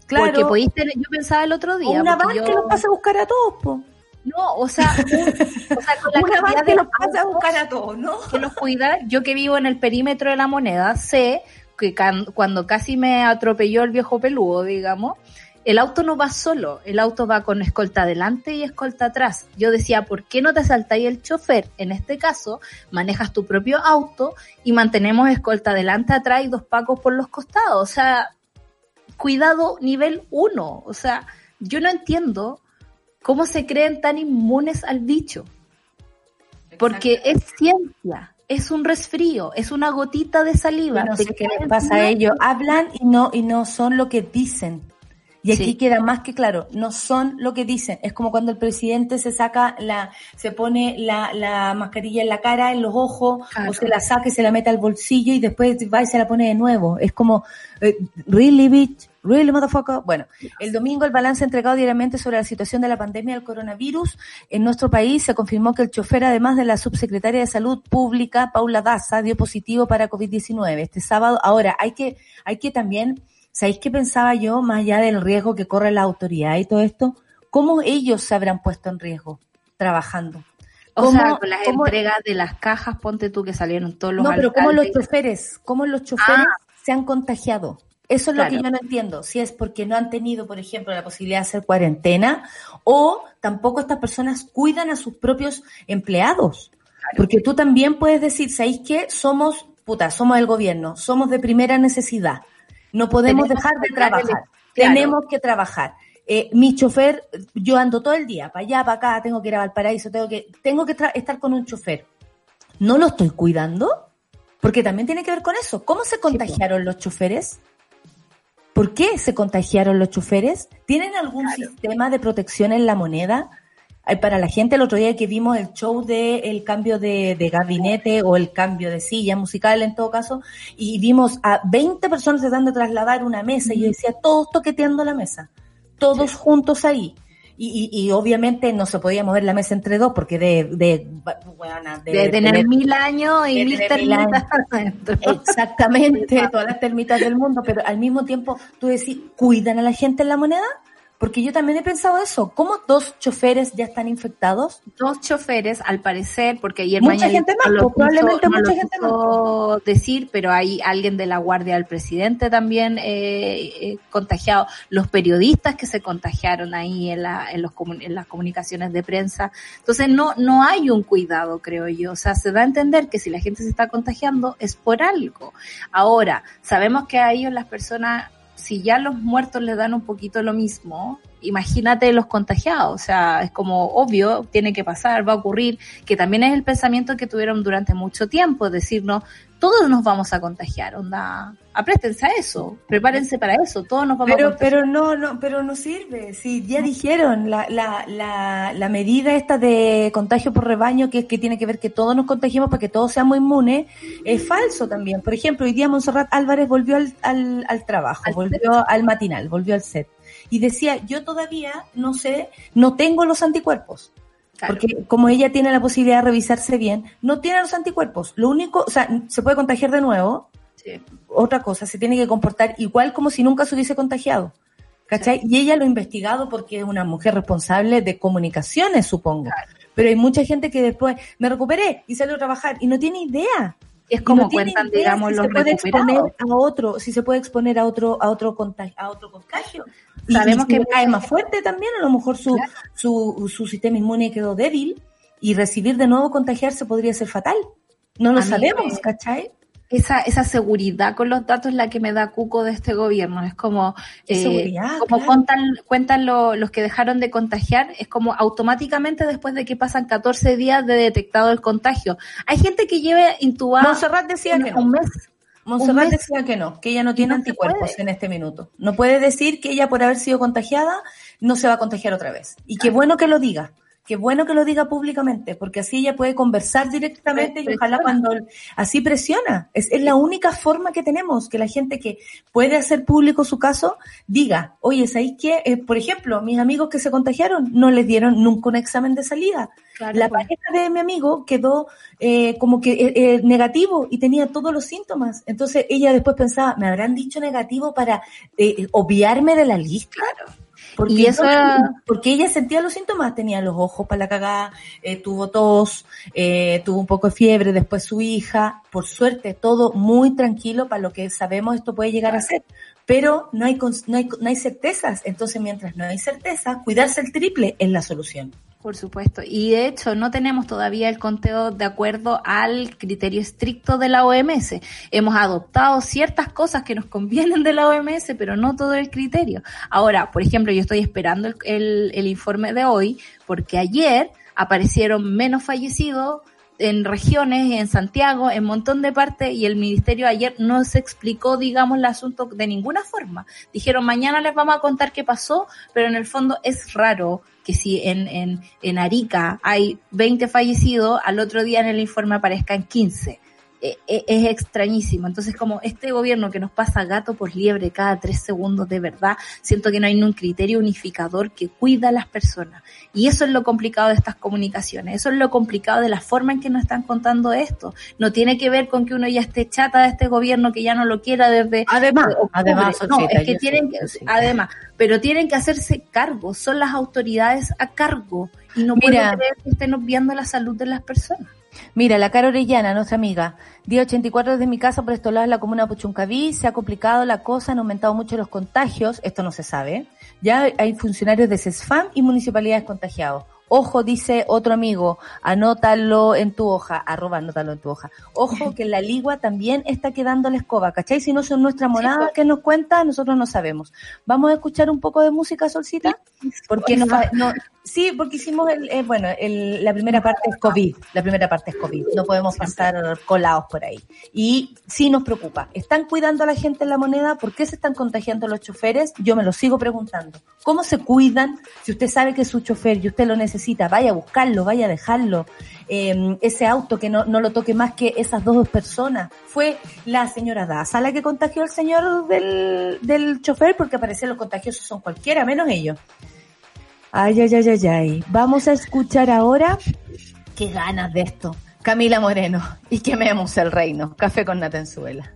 B: Claro,
C: Porque podéis tener, yo pensaba el otro día.
B: una van
C: yo-
B: que los pasa a buscar a todos, po.
C: No, o sea, un- o sea, con la
B: Una van que los pasa a buscar a todos, ¿no?
C: que los cuida, yo que vivo en el perímetro de la moneda, sé que can- cuando casi me atropelló el viejo peludo, digamos, el auto no va solo, el auto va con escolta adelante y escolta atrás. Yo decía, ¿por qué no te saltáis el chofer? En este caso, manejas tu propio auto y mantenemos escolta adelante, atrás y dos pacos por los costados. O sea, cuidado nivel uno. O sea, yo no entiendo cómo se creen tan inmunes al bicho. Porque es ciencia, es un resfrío, es una gotita de saliva.
B: No sé qué les pasa a ellos. Hablan y no, y no son lo que dicen. Y aquí
C: Sí.
B: queda más que claro, no son lo que dicen. Es como cuando el presidente se saca la, se pone la, la mascarilla en la cara, en los ojos,
C: Claro.
B: o se la saca y se la mete al bolsillo y después va y se la pone de nuevo. Es como, eh, really bitch, really motherfucker. Bueno, el domingo el balance entregado diariamente sobre la situación de la pandemia del coronavirus en nuestro país se confirmó que el chofer, además de la subsecretaria de Salud Pública, Paula Daza, dio positivo para COVID-19 este sábado. Ahora, hay que, hay que también, ¿sabéis qué pensaba yo, más allá del riesgo que corre la autoridad y todo esto? ¿Cómo ellos se habrán puesto en riesgo trabajando?
C: O
B: ¿Cómo-
C: sea, con las
B: cómo-
C: entregas de las cajas, ponte tú que salieron todos los
B: no, pero ¿cómo los choferes, cómo los choferes
C: Ah.
B: se han contagiado? Eso es lo que yo no entiendo. Si es porque no han tenido, por ejemplo, la posibilidad de hacer cuarentena o tampoco estas personas cuidan a sus propios empleados. Porque tú también puedes decir, ¿sabéis qué? Somos, puta, somos el gobierno, somos de primera necesidad. No podemos dejar de trabajar.
C: claro.
B: Tenemos que trabajar. Eh, mi chofer, yo ando todo el día, para allá, para acá, tengo que ir a Valparaíso, tengo que, tengo que estar con un chofer. ¿No lo estoy cuidando? Porque también tiene que ver con eso. ¿Cómo se contagiaron los choferes? ¿Por qué se contagiaron los choferes? ¿Tienen algún sistema de protección en la moneda? Para la gente, el otro día que vimos el show de el cambio de, de gabinete o el cambio de silla musical en todo caso, y vimos a 20 personas tratando de trasladar una mesa, y yo decía, todos toqueteando la mesa, todos juntos ahí. Y, y, y obviamente no se podía mover la mesa entre dos porque de, de, weona, de-
C: De tener
B: tener-
C: mil años y
B: de
C: mil termitas adentro.
B: Exactamente, todas las termitas del mundo, pero al mismo tiempo tú decís, ¿cuidan a la gente en la moneda? Porque yo también he pensado eso. ¿Cómo dos choferes ya están infectados?
C: Dos choferes, al parecer, porque ayer
B: Mucha
C: Mañalich
B: gente más,
C: no
B: pues, probablemente
C: no
B: mucha gente
C: quiso decir, pero hay alguien de la guardia del presidente también eh, eh, contagiado, los periodistas que se contagiaron ahí en, la, en, los, comu- en las comunicaciones de prensa. Entonces no, no hay un cuidado, creo yo. O sea, se da a entender que si la gente se está contagiando es por algo. Ahora, sabemos que a ellos las personas si ya los muertos les dan un poquito lo mismo, imagínate los contagiados, o sea, es como obvio, tiene que pasar, va a ocurrir, que también es el pensamiento que tuvieron durante mucho tiempo, es decir, no, todos nos vamos a contagiar, onda, apréstense a eso, prepárense para eso, todos nos vamos a
B: Pero,
C: contagiar.
B: pero no, no, pero no sirve. Si ya dijeron la, la, la, la medida esta de contagio por rebaño, que es que tiene que ver que todos nos contagiemos para que todos seamos inmunes, es falso también. Por ejemplo, hoy día Monserrat Álvarez volvió al, al, al trabajo,
C: Al
B: volvió al matinal, volvió al set. Y decía, yo todavía no sé, no tengo los anticuerpos.
C: Claro.
B: Porque como ella tiene la posibilidad de revisarse bien, no tiene los anticuerpos. Lo único, o sea, se puede contagiar de nuevo,
C: Sí.
B: otra cosa, se tiene que comportar igual como si nunca se hubiese contagiado. ¿Cachai? Y ella lo ha investigado porque es una mujer responsable de comunicaciones, supongo. Pero hay mucha gente que después me recuperé y salió a trabajar y no tiene idea.
C: Es como
B: no
C: cuentan, digamos,
B: si
C: los
B: se puede exponer a otro, si se puede exponer a otro, a otro contagio, a otro contagio.
C: Sabemos
B: y
C: que
B: cae más fuerte también, a lo mejor su,
C: Claro.
B: su, su sistema inmune quedó débil y recibir de nuevo contagiarse podría ser fatal. No lo
C: A
B: sabemos,
C: me-
B: ¿cachai?
C: esa, esa seguridad con los datos es la que me da cuco de este gobierno. Es como, eh, como
B: claro.
C: cuentan, cuentan lo- los que dejaron de contagiar, es como automáticamente después de que pasan 14 días de detectado el contagio. Hay gente que lleva intubada
B: Montserrat decía
C: un,
B: que no.
C: un mes.
B: Monserrat decía que no, que ella no tiene
C: no
B: anticuerpos en este minuto. No puede decir que ella por haber sido contagiada no se va a contagiar otra vez. Y qué bueno que lo diga. Qué bueno que lo diga públicamente, porque así ella puede conversar directamente y ojalá cuando así presiona. Es, es la única forma que tenemos, que la gente que puede hacer público su caso diga, oye, ¿sabéis qué? Eh, por ejemplo, mis amigos que se contagiaron no les dieron nunca un examen de salida.
C: Claro,
B: la
C: pues.
B: pareja de mi amigo quedó eh, como que eh, eh, negativo y tenía todos los síntomas. Entonces ella después pensaba, ¿me habrán dicho negativo para eh, obviarme de la lista?
C: Claro.
B: Porque,
C: Y eso-
B: porque ella sentía los síntomas, tenía los ojos para la cagada, eh, tuvo tos, eh, tuvo un poco de fiebre, después su hija, por suerte todo muy tranquilo para lo que sabemos esto puede llegar a ser, pero no hay, no hay, no hay certezas, entonces mientras no hay certezas, cuidarse el triple es la solución.
C: Por supuesto. Y de hecho, no tenemos todavía el conteo de acuerdo al criterio estricto de la OMS. Hemos adoptado ciertas cosas que nos convienen de la OMS, pero no todo el criterio. Ahora, por ejemplo, yo estoy esperando el, el- el informe de hoy, porque ayer aparecieron menos fallecidos en regiones, en Santiago, en montón de partes, y el ministerio ayer no se explicó, digamos, el asunto de ninguna forma. Dijeron, mañana les vamos a contar qué pasó, pero en el fondo es raro que si en, en, en Arica hay 20 fallecidos, al otro día en el informe aparezcan 15. Eh, eh, es extrañísimo. Entonces, como este gobierno que nos pasa gato por liebre cada tres segundos, de verdad, siento que no hay un criterio unificador que cuida a las personas. Y eso es lo complicado de estas comunicaciones. Eso es lo complicado de la forma en que nos están contando esto. No tiene que ver con que uno ya esté chata de este gobierno, que ya no lo quiera desde
B: Además,
C: de octubre.
B: además,
C: no, es que tienen que, además, pero tienen que hacerse cargo, son las autoridades a cargo y no puedo creer que estén obviando la salud de las personas.
B: Mira, la Cara Orellana, nuestra amiga, día 84 desde mi casa por estos lados de la comuna Puchuncaví, se ha complicado la cosa, han aumentado mucho los contagios, esto no se sabe, ya hay funcionarios de CESFAM y municipalidades contagiados. Ojo, dice otro amigo, anótalo en tu hoja, arroba anótalo en tu hoja. Ojo que la ligua también está quedando la escoba, ¿cachai? Si no son nuestra monada
C: pues.
B: que nos cuenta, nosotros no sabemos. ¿Vamos a escuchar un poco de música, Solcita? Porque nos va- no, sí, porque hicimos el, eh, bueno, el- la primera parte es COVID, la primera parte es COVID, no podemos pasar colados por ahí. Y sí nos preocupa, ¿están cuidando a la gente en la moneda? ¿Por qué se están contagiando los choferes? Yo me lo sigo preguntando. ¿Cómo se cuidan? Si usted sabe que es su chofer y usted lo necesita, vaya a buscarlo, vaya a dejarlo. Eh, ese auto que no, no lo toque más que esas dos personas. Fue la señora Daza la que contagió al señor del, del chofer porque parece los contagiosos son cualquiera, menos ellos. Ay, ay, ay, ay, ay. Vamos a escuchar ahora. Qué ganas de esto. Camila Moreno. Y quememos el reino. Café con Natenzuela.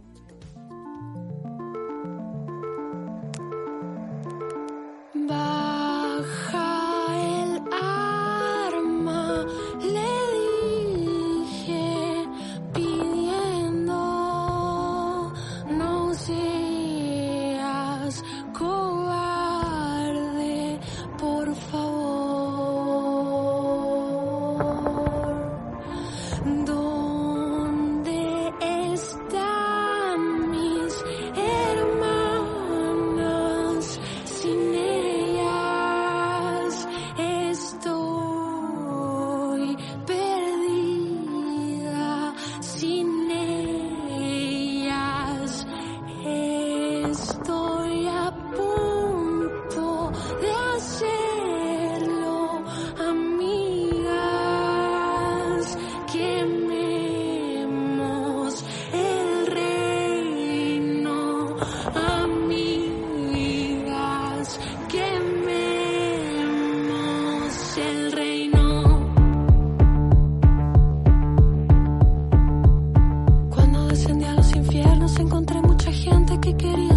D: Encontré mucha gente que quería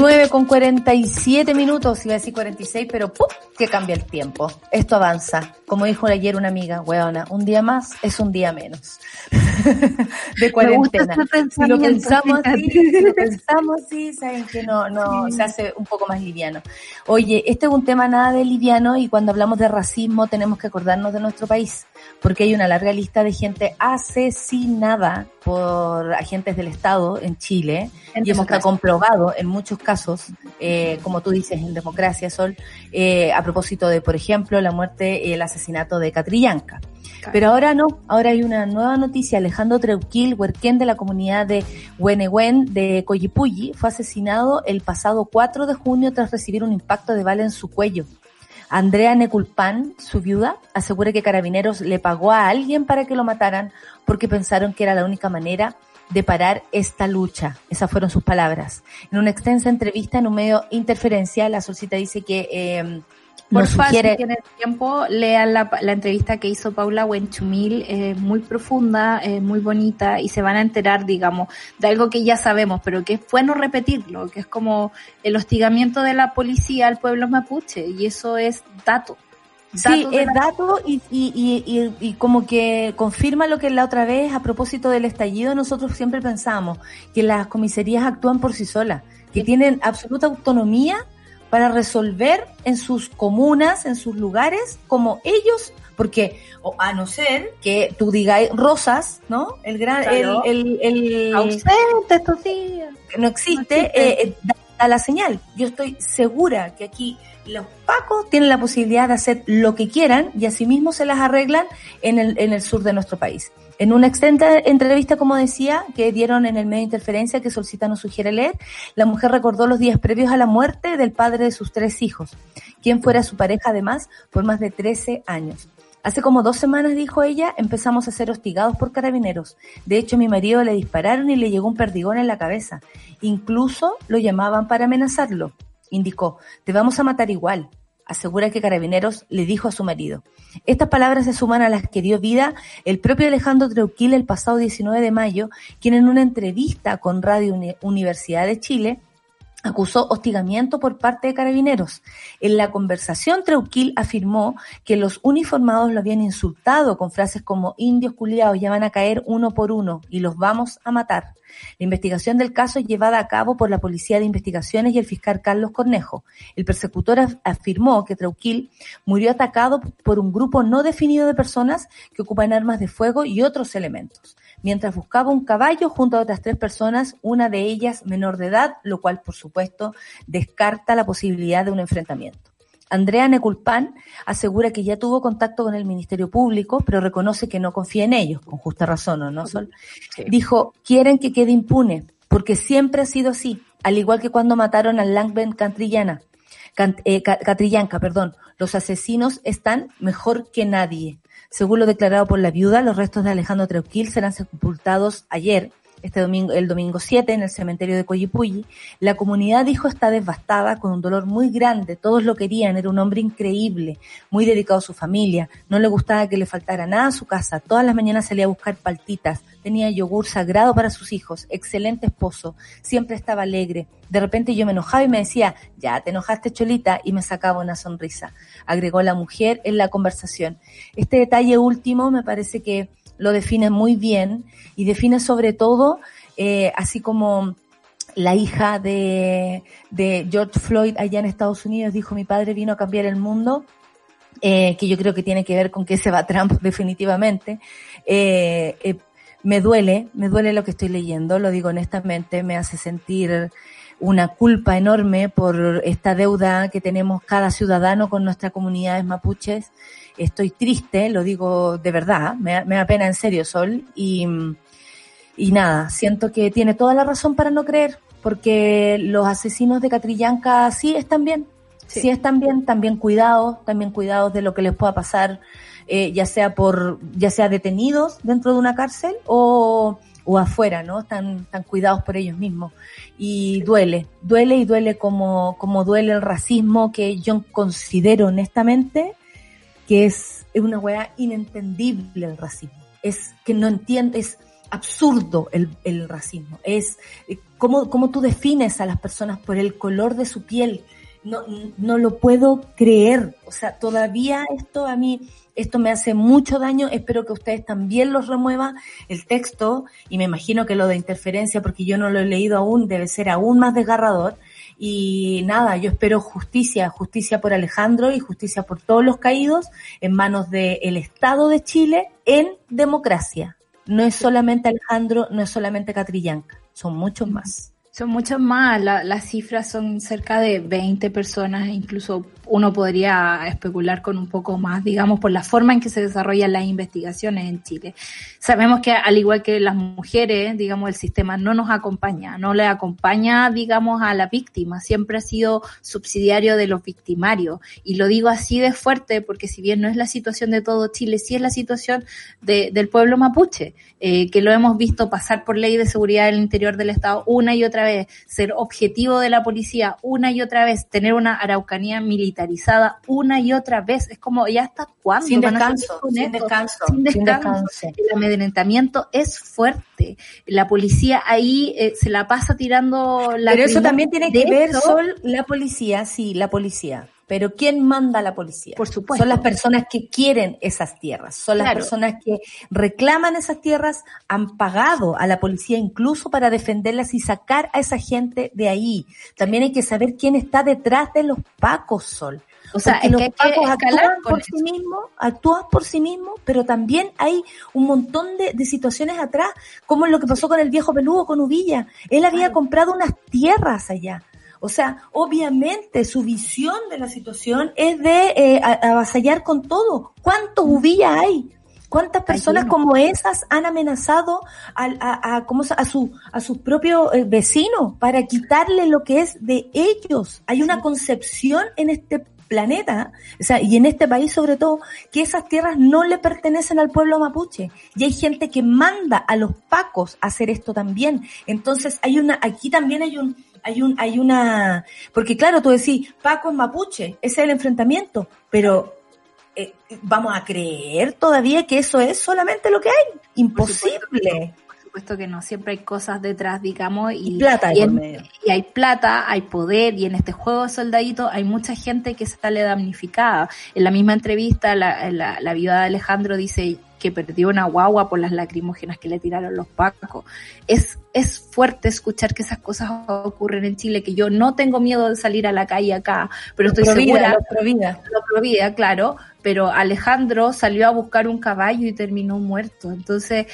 D: 9 con
B: 47 minutos, iba a decir 46, pero ¡pum! que cambia el tiempo. Esto avanza. Como dijo ayer una amiga, weona, un día más es un día menos. de cuarentena. Si lo pensamos así, si lo pensamos así, saben que no, no, se hace un poco más liviano. Oye, este es un tema nada de liviano y cuando hablamos de racismo tenemos que acordarnos de nuestro país porque hay una larga lista de gente asesinada por agentes del Estado en Chile
C: En
B: y hemos comprobado en muchos casos, eh, como tú dices, en democracia, Sol, eh, a propósito de, por ejemplo, la muerte y el asesinato de Catrillanca. Pero ahora no, ahora hay una nueva noticia. Alejandro Treuquil, huerquén de la comunidad de Huenehuen de Coyipulli, fue asesinado el pasado 4 de junio tras recibir un impacto de bala en su cuello. Andrea Neculpan, su viuda, asegura que Carabineros le pagó a alguien para que lo mataran porque pensaron que era la única manera de parar esta lucha. Esas fueron sus palabras. En una extensa entrevista en un medio interferencia, la Solcita dice que eh,
C: Por
B: sugiere...
C: si tienen tiempo, lean la, la entrevista que hizo Paula Wenchumil, es muy profunda, es muy bonita y se van a enterar, digamos, de algo que ya sabemos, pero que es bueno repetirlo, que es como el hostigamiento de la policía al pueblo mapuche y eso es dato.
B: Sí, es
C: la-
B: dato y, y, y, y, y como que confirma lo que la otra vez, a propósito del estallido, nosotros siempre pensamos que las comisarías actúan por sí solas, que tienen absoluta autonomía para resolver en sus comunas, en sus lugares, como ellos, porque o a no ser que tú digas Rosas, ¿no? El gran,
C: Claro.
B: el, el, el,
C: ausente estos días.
B: no existe,
C: No existe.
B: eh, eh, da, da la señal. Yo estoy segura que aquí los pacos tienen la posibilidad de hacer lo que quieran y asimismo se las arreglan en el, en el sur de nuestro país. En una extensa entrevista, como decía, que dieron en el medio de interferencia que Solcita nos sugiere leer, la mujer recordó los días previos a la muerte del padre de sus tres hijos, quien fuera su pareja además por más de 13 años. Hace como dos semanas, dijo ella, empezamos a ser hostigados por carabineros. De hecho, a mi marido le dispararon y le llegó un perdigón en la cabeza. Incluso lo llamaban para amenazarlo. Indicó, te vamos a matar igual. Asegura que Carabineros le dijo a su marido. Estas palabras se suman a las que dio vida el propio Alejandro Treuquil el pasado 19 de mayo, quien en una entrevista con Radio Uni- Universidad de Chile acusó hostigamiento por parte de carabineros. En la conversación, Treuquil afirmó que los uniformados lo habían insultado con frases como indios culiados ya van a caer uno por uno y los vamos a matar. La investigación del caso es llevada a cabo por la Policía de Investigaciones y el fiscal Carlos Cornejo. El persecutor af- afirmó que Treuquil murió atacado por un grupo no definido de personas que ocupan armas de fuego y otros elementos, mientras buscaba un caballo junto a otras tres personas, una de ellas menor de edad, lo cual, por supuesto, descarta la posibilidad de un enfrentamiento. Andrea Neculpan asegura que ya tuvo contacto con el Ministerio Público, pero reconoce que no confía en ellos, con justa razón, ¿o no, Sol? Dijo, quieren que quede impune, porque siempre ha sido así, al igual que cuando mataron a Langben Cantrillana. Can- eh, Ca- Catrillanca, perdón. Los asesinos están mejor que nadie. Según lo declarado por la viuda, los restos de Alejandro Treuquil serán sepultados ayer, este domingo, el domingo 7, en el cementerio de Coyipulli. La comunidad dijo está devastada, con un dolor muy grande. Todos lo querían, era un hombre increíble, muy dedicado a su familia. No le gustaba que le faltara nada a su casa. Todas las mañanas salía a buscar paltitas. Tenía yogur sagrado para sus hijos. Excelente esposo. Siempre estaba alegre. De repente yo me enojaba y me decía, ya te enojaste Cholita, y me sacaba una sonrisa. Agregó la mujer en la conversación. Este detalle último me parece que lo define muy bien y define sobre todo, eh, así como la hija de, de George Floyd allá en Estados Unidos dijo, mi padre vino a cambiar el mundo, eh, que yo creo que tiene que ver con que se va Trump definitivamente. Eh, eh, me duele, me duele lo que estoy leyendo, lo digo honestamente, me hace sentir una culpa enorme por esta deuda que tenemos cada ciudadano con nuestras comunidades mapuches. Estoy triste, lo digo de verdad, me, da- me da pena en serio, Sol, y, y nada, siento que tiene toda la razón para no creer, porque los asesinos de Catrillanca sí están bien, sí, están bien, también cuidados, también cuidados de lo que les pueda pasar, eh, ya sea por, ya sea detenidos dentro de una cárcel o, o afuera, ¿no? Están, están cuidados por ellos mismos. Y duele, duele y duele como, como duele el racismo que yo considero honestamente que es, una weá inentendible el racismo. Es que no entiende, es absurdo el, el racismo. Es eh, cómo, cómo tú defines a las personas por el color de su piel. No, no lo puedo creer. O sea, todavía esto a mí, esto me hace mucho daño. Espero que ustedes también los remuevan el texto y me imagino que lo de interferencia, porque yo no lo he leído aún, debe ser aún más desgarrador. Y nada, yo espero justicia, justicia por Alejandro y justicia por todos los caídos en manos del Estado de Chile en democracia. No es solamente Alejandro, no es solamente Catrillanca, son muchos más.
C: Son muchos más, la- las cifras son cerca de 20 personas, incluso uno podría especular con un poco más, digamos, por la forma en que se desarrollan las investigaciones en Chile. Sabemos que al igual que las mujeres, digamos, el sistema no nos acompaña, no le acompaña, digamos, a la víctima, siempre ha sido subsidiario de los victimarios. Y lo digo así de fuerte porque si bien no es la situación de todo Chile, sí es la situación de- del pueblo mapuche, eh, que lo hemos visto pasar por ley de seguridad del interior del Estado una y otra vez, ser objetivo de la policía una y otra vez, tener una araucanía militarizada una y otra vez. Es como, ¿ya hasta cuándo?
B: Sin descanso, sin
C: esto?
B: descanso,
C: Sin
B: sin
C: descanso. El amedrentamiento es fuerte. La policía ahí eh, se la pasa tirando la
B: Pero eso también tiene que ver, Sol, la policía, sí, la policía. Pero ¿quién manda a la policía?
C: Por supuesto.
B: Son las personas que quieren esas tierras, son las
C: Claro.
B: personas que reclaman esas tierras, han pagado a la policía incluso para defenderlas y sacar a esa gente de ahí. También hay que saber quién está detrás de los pacos, Sol.
C: O sea, es
B: los
C: que hay que
B: pacos actúan por sí mismos, actúan por sí mismos, pero también hay un montón de, de situaciones atrás, como lo que pasó con el viejo peludo con Uvilla. Él había comprado unas tierras allá. O sea, obviamente su visión de la situación es de eh, a- avasallar con todo. ¿Cuántos Uvilla hay? ¿Cuántas personas como esas han amenazado al- a, a, ¿cómo a su a sus propios eh, vecinos para quitarle lo que es de ellos? Hay una concepción en este planeta, o sea, y en este país sobre todo, que esas tierras no le pertenecen al pueblo mapuche. Y hay gente que manda a los pacos a hacer esto también. Entonces hay una, aquí también hay un, hay un, hay una, porque claro, tú decís, Paco es mapuche, ese es el enfrentamiento, pero eh, vamos a creer todavía que eso es solamente lo que hay. Imposible.
C: Por supuesto que no, siempre hay cosas detrás, digamos, y,
B: Y plata hay
C: y en- y hay plata, hay poder, y en este juego de soldaditos hay mucha gente que sale damnificada. En la misma entrevista, la, la, la viuda de Alejandro dice que perdió una guagua por las lacrimógenas que le tiraron los pacos. Es, es fuerte escuchar que esas cosas ocurren en Chile, que yo no tengo miedo de salir a la calle acá, pero estoy
B: Provida,
C: segura
B: Provida.
C: lo Provida, claro, pero Alejandro salió a buscar un caballo y terminó muerto. Entonces,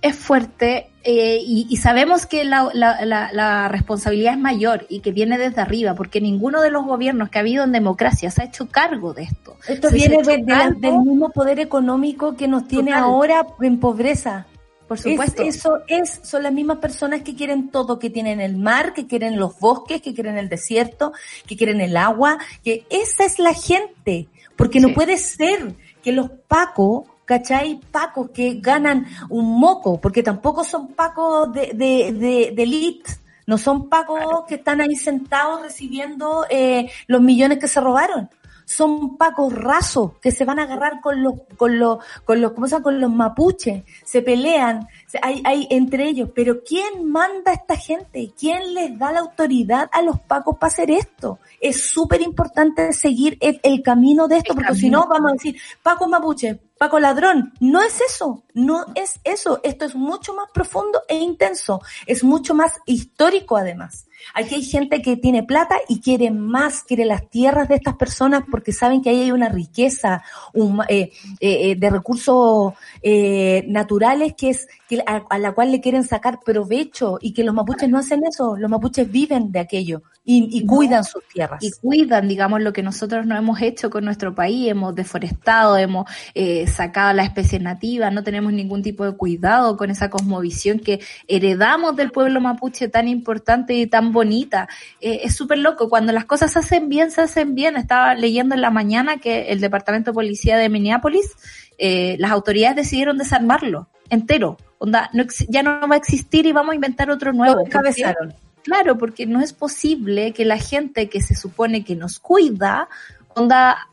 C: es fuerte eh, y, y sabemos que la, la, la, la responsabilidad es mayor y que viene desde arriba, porque ninguno de los gobiernos que ha habido en democracia se ha hecho cargo de esto.
B: Esto
C: Se
B: viene de- de del mismo poder económico que nos tiene
C: Total.
B: ahora en pobreza.
C: Por
B: Es-
C: supuesto.
B: eso es, son las mismas personas que quieren todo, que tienen el mar, que quieren los bosques, que quieren el desierto, que quieren el agua, que esa es la gente, porque no puede ser que los pacos, ¿cachai? Pacos que ganan un moco, porque tampoco son pacos de, de, de, de elite, no son pacos que están ahí sentados recibiendo eh, los millones que se robaron. Son pacos rasos que se van a agarrar con los, con los, con los, ¿cómo se llama? Con los mapuches, se pelean, hay, hay entre ellos. Pero ¿quién manda a esta gente? ¿Quién les da la autoridad a los pacos para hacer esto? Es súper importante seguir el, el camino de esto,
C: El
B: porque si no vamos a decir, Paco mapuche, Paco ladrón. No es eso, no es eso. Esto es mucho más profundo e intenso. Es mucho más histórico además. Aquí hay gente que tiene plata y quiere más, quiere las tierras de estas personas porque saben que ahí hay una riqueza un- eh, eh, eh, de recursos eh, naturales que es que a, a la cual le quieren sacar provecho y que los mapuches no hacen eso. Los mapuches viven de aquello y, y
C: No.
B: cuidan sus tierras.
C: y cuidan, digamos, lo que nosotros no hemos hecho con nuestro país, hemos deforestado, hemos eh, sacado las especies nativas, no tenemos ningún tipo de cuidado con esa cosmovisión que heredamos del pueblo mapuche tan importante y tan bonita. Eh, es súper loco, cuando las cosas se hacen bien, se hacen bien. Estaba leyendo en la mañana que el Departamento de Policía de Minneapolis, eh, las autoridades decidieron desarmarlo entero. Onda, no ya no va a existir y vamos a inventar otro nuevo.
B: Lo.
C: Claro, porque no es posible que la gente que se supone que nos cuida, onda,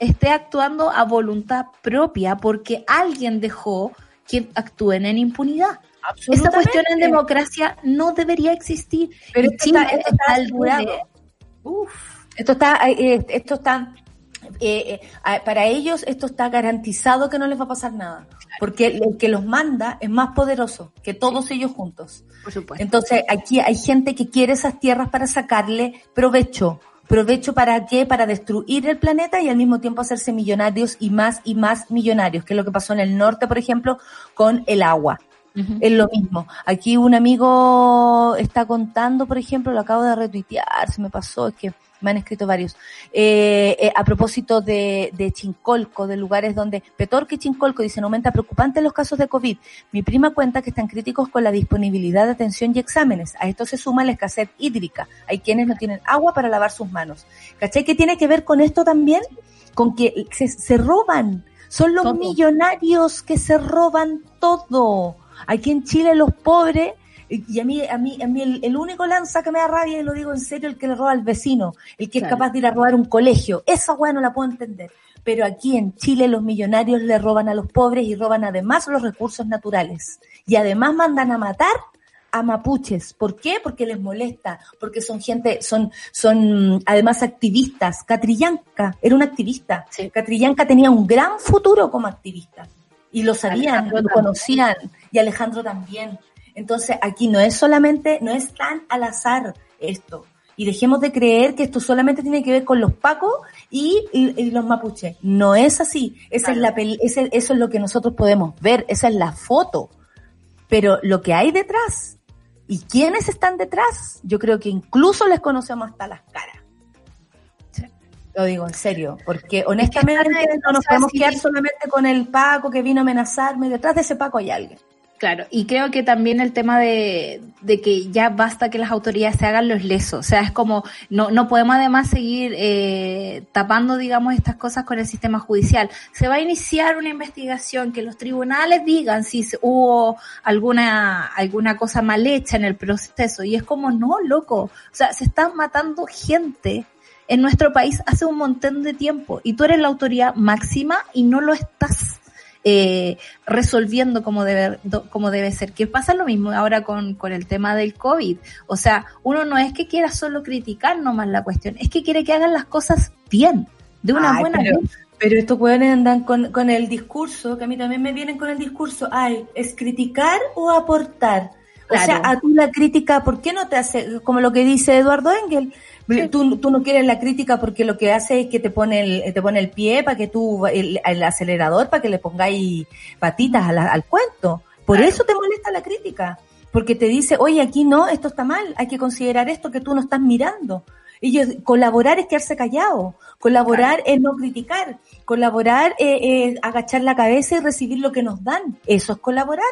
C: esté actuando a voluntad propia porque alguien dejó que actúen en impunidad. Esa cuestión en democracia no debería existir.
B: Pero esto
C: Chile
B: está- esto está
C: al
B: asegurado.
C: revés. Uf,
B: Esto está, eh, esto está, eh, eh, para ellos esto está garantizado que no les va a pasar nada, porque el que los manda es más poderoso que todos ellos juntos.
C: por supuesto.
B: Entonces aquí hay gente que quiere esas tierras para sacarle provecho. ¿Provecho para qué? Para destruir el planeta y al mismo tiempo hacerse millonarios y más y más millonarios, que es lo que pasó en el norte, por ejemplo, con el agua. Es lo mismo. Aquí un amigo está contando, por ejemplo, lo acabo de retuitear, se me pasó, es que me han escrito varios, eh, eh, a propósito de, de Chincolco, de lugares donde, Petorque y Chincolco dicen, aumenta preocupante los casos de COVID. Mi prima cuenta que están críticos con la disponibilidad de atención y exámenes. A esto se suma la escasez hídrica. Hay quienes no tienen agua para lavar sus manos. ¿Cachai? ¿Qué tiene que ver con esto también? Con que se, se roban. Son los
C: Todo.
B: millonarios que se roban todo. Aquí en Chile los pobres, y a mí, a mí, a mí el, el único lanza que me da rabia, y lo digo en serio, el que le roba al vecino, el que es capaz de ir a robar un colegio. Esa weá no la puedo entender. Pero aquí en Chile los millonarios le roban a los pobres y roban además los recursos naturales. Y además mandan a matar a mapuches. ¿Por qué? Porque les molesta, porque son gente, son, son además activistas. Catrillanca era una activista.
C: Sí.
B: Catrillanca tenía un gran futuro como activista. Y lo sabían,
C: Alejandro
B: lo
C: también.
B: conocían. Y Alejandro también. Entonces aquí no es solamente, no es tan al azar esto. Y dejemos de creer que esto solamente tiene que ver con los pacos y, y- y los mapuches. No es así. Esa es la pel- ese- eso es lo que nosotros podemos ver. Esa es la foto. Pero lo que hay detrás y quiénes están detrás, yo creo que incluso les conocemos hasta las caras.
C: Sí.
B: Lo digo en serio, porque honestamente no nos podemos quedar solamente con el Paco que vino a amenazarme. Detrás de ese Paco hay alguien.
C: Claro, y creo que también el tema de, de que ya basta que las autoridades se hagan los lesos, o sea, es como, no, no podemos además seguir eh, tapando, digamos, estas cosas con el sistema judicial. Se va a iniciar una investigación, que los tribunales digan si hubo alguna, alguna cosa mal hecha en el proceso, y es como, no, loco, o sea, se están matando gente en nuestro país hace un montón de tiempo, y tú eres la autoridad máxima y no lo estás eh, resolviendo como debe, como debe ser. Que pasa lo mismo ahora con, con el tema del COVID. O sea, uno no es que quiera solo criticar nomás la cuestión, es que quiere que hagan las cosas bien, de una
B: Ay,
C: buena
B: pero, pero estos hueones andan con, con el discurso, que a mí también me vienen con el discurso, ay, ¿es criticar o aportar? O sea, a tú la crítica, ¿por qué no te hace, como lo que dice Eduardo Engel. Tú, tú no quieres la crítica porque lo que hace es que te pone el, te pone el pie para que tú, el, el acelerador, para que le pongáis patitas la- al cuento. Por
C: Claro.
B: eso te molesta la crítica. Porque te dice, oye, aquí no, esto está mal, hay que considerar esto que tú no estás mirando. Ellos, colaborar es quedarse callado, colaborar es no criticar, colaborar es, es agachar la cabeza y recibir lo que nos dan. Eso es colaborar.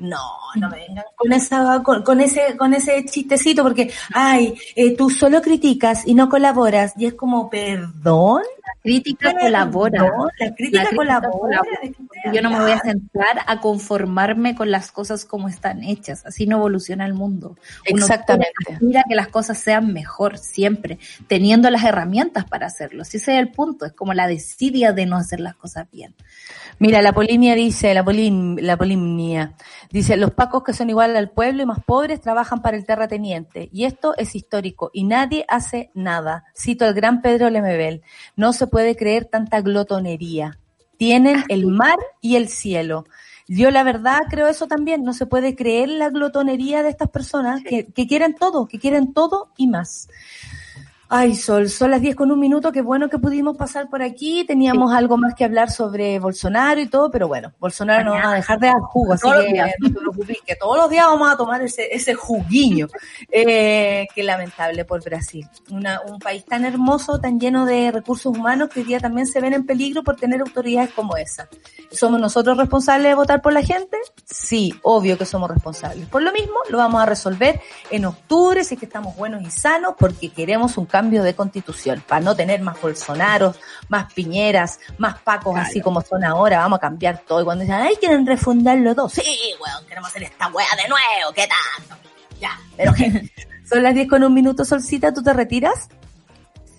B: No, no vengan con esa, con, con ese, con ese chistecito, porque, ay, eh, tú solo criticas y no colaboras, y es como, perdón.
C: Crítica
B: Perdón,
C: colabora.
B: La crítica,
C: La crítica
B: colabora.
C: colabora.
B: ¿de qué te
C: Yo no me voy a sentar a conformarme con las cosas como están hechas. Así no evoluciona el mundo. Uno
B: Exactamente.
C: Mira que las cosas sean mejor siempre, teniendo las herramientas para hacerlo. Si ese es el punto, es como la desidia de no hacer las cosas bien.
B: Mira, la Polinia dice, la, polin, la Polimnia, dice, los pacos que son igual al pueblo y más pobres trabajan para el terrateniente. Y esto es histórico y nadie hace nada. Cito al gran Pedro Lemebel. No se puede creer tanta glotonería. Tienen el mar y el cielo. Yo la verdad creo eso también. No se puede creer la glotonería de estas personas que, que quieren todo, que quieren todo y más. Ay, Sol, son las 10 con un minuto, qué bueno que pudimos pasar por aquí, teníamos algo más que hablar sobre Bolsonaro y todo, pero bueno, Bolsonaro no va a dejar de dar jugo, así que
C: días.
B: no te preocupes, que todos los días vamos a tomar ese, ese. Eh, qué lamentable por Brasil. Una, un país tan hermoso, tan lleno de recursos humanos que hoy día también se ven en peligro por tener autoridades como esa. ¿Somos nosotros responsables de votar por la gente? Sí, obvio que somos responsables. Por lo mismo, lo vamos a resolver en octubre, si es que estamos buenos y sanos, porque queremos un cambio de constitución, para no tener más Bolsonaros, más Piñeras, más Pacos, así como son ahora, vamos a cambiar todo. Y cuando dicen, ay, quieren refundarlo todo, sí, weón, queremos hacer esta wea de nuevo, ¿qué tanto? Ya, pero ¿qué? Son las 10 con un minuto, Solcita, ¿tú te retiras?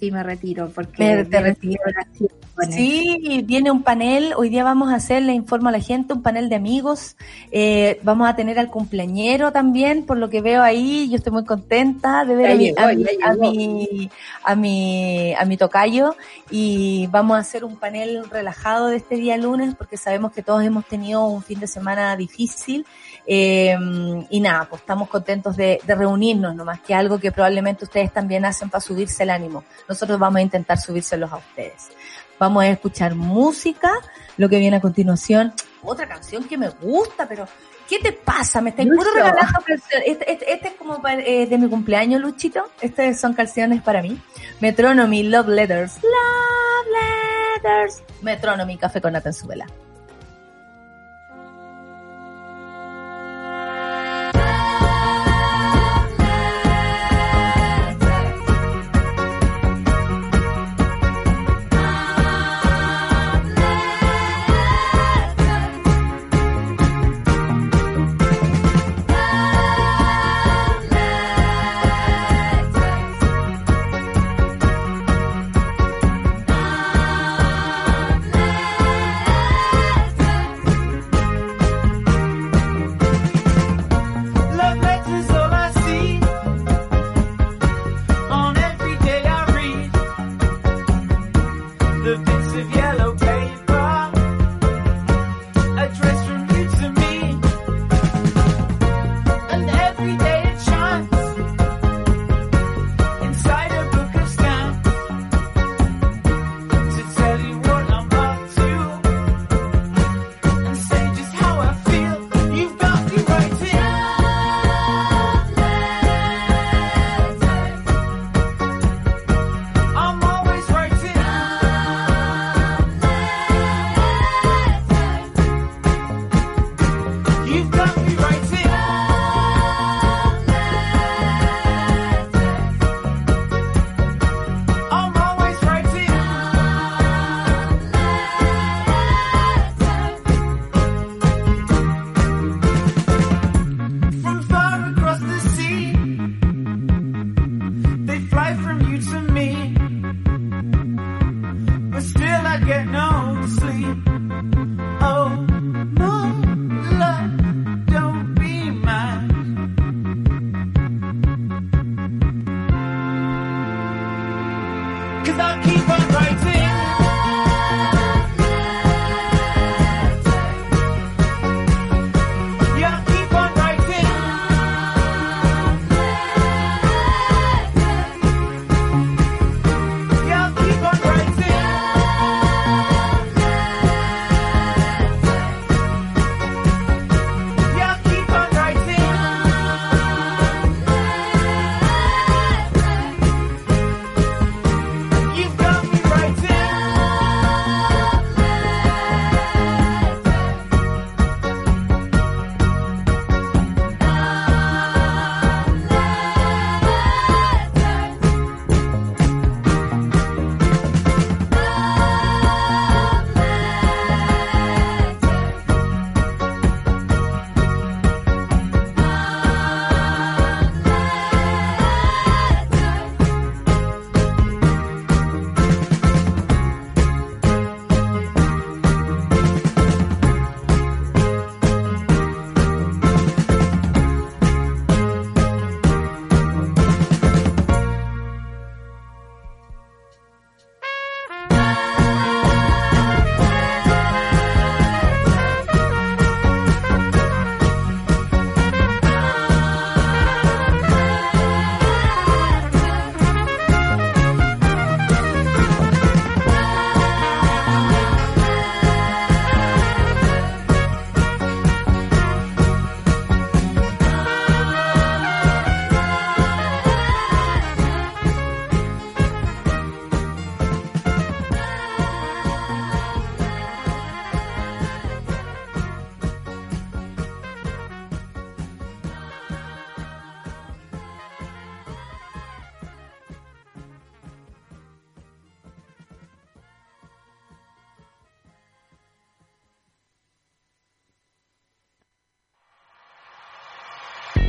C: Sí, me retiro porque
B: Me- te
C: vienen
B: retiro.
C: celebraciones.
B: Sí, viene un panel, hoy día vamos a hacer, le informo a la gente, un panel de amigos, eh, vamos a tener al cumpleañero también, por lo que veo ahí, yo estoy muy contenta de ver a, mi,
C: llegó,
B: a, mi, a, mi, a mi tocayo y vamos a hacer un panel relajado de este día lunes porque sabemos que todos hemos tenido un fin de semana difícil eh, y nada, pues estamos contentos de, de reunirnos, nomás que algo que probablemente ustedes también hacen para subirse el ánimo. Nosotros vamos a intentar subírselos a ustedes. Vamos a escuchar música, lo que viene a continuación. Otra canción que me gusta, pero ¿qué te pasa? Me estáis puro regalando canciones. Este, este, este es como eh, de mi cumpleaños, Luchito. Estas son canciones para mí. Metronomy, Love Letters. Love Letters. Metronomy, Café con Nata en su vela.